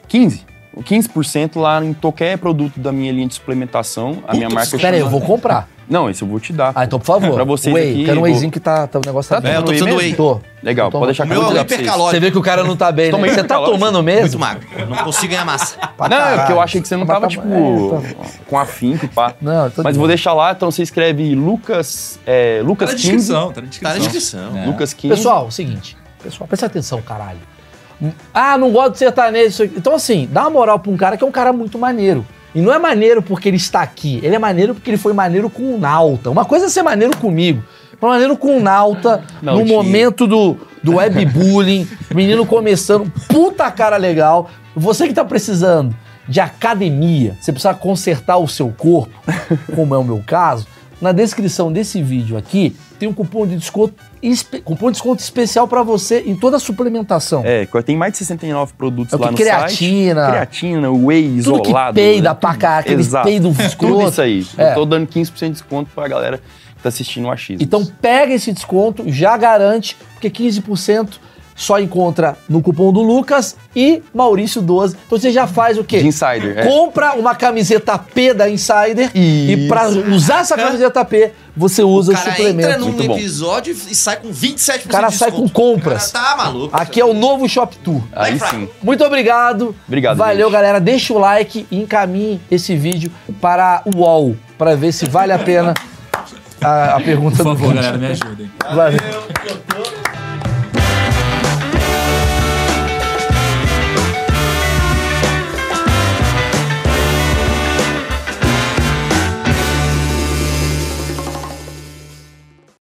15. 15% lá em qualquer produto da minha linha de suplementação. A minha marca Pera aí, eu vou comprar. Não, esse eu vou te dar. Ah, então por favor. Pra vocês Whey, aqui, quero um vou- wayzinho que tá, tá, o negócio tá, Tá bem. É, eu tô precisando whey. Tô. Legal, pode deixar o que eu meu vou dar pra vocês. Você vê que o cara não tá bem, né? Você tá tomando Muito mesmo? magro. Não consigo ganhar massa. Pra Não, é porque eu caralho. achei que você não tava, tá- tipo, é, tá- com afinco, pá. Não, eu tô Mas vou deixar lá, então você escreve Lucas, é, Tá Lucas na 15. descrição, tá na Tá na descrição. descrição. É. Lucas 15. Pessoal, o seguinte. Pessoal, presta atenção, caralho. Ah, não gosto de sertanejo. Então, assim, dá uma moral pra um cara que é um cara muito maneiro. E não é maneiro porque ele está aqui. Ele é maneiro porque ele foi maneiro com o Nauta. Uma coisa é ser maneiro comigo. Foi maneiro com o Nauta, no Nautinho. momento do, do webbullying. menino começando. Puta cara legal. Você que tá precisando de academia, você precisa consertar o seu corpo, como é o meu caso, na descrição desse vídeo aqui tem um cupom de desconto, cupom de desconto especial pra você em toda a suplementação. É, tem mais de 69 produtos É lá no Creatina. site. Creatina, whey Tudo que isolado. peida né? pra cá, aquele Exato. peido Tudo escroto. isso aí. É. Eu tô dando 15% de desconto pra galera que tá assistindo o Achismo. Então pega esse desconto, já garante, porque 15% só encontra no cupom do Lucas e Maurício12. Então você já faz o quê? De Insider. É. Compra uma camiseta P da Insider e Isso. pra usar essa camiseta P, você usa O o, cara suplemento. entra num Muito bom. episódio e sai com 27% O cara de sai com compras. O cara tá maluco. Aqui é o novo Shop Tour. Aí sim. Muito obrigado. Obrigado, Valeu, gente. galera. Deixa o like e encaminhe esse vídeo para o UOL para ver se vale a pena a, a pergunta Por do favor, vídeo. galera, me ajudem. Valeu.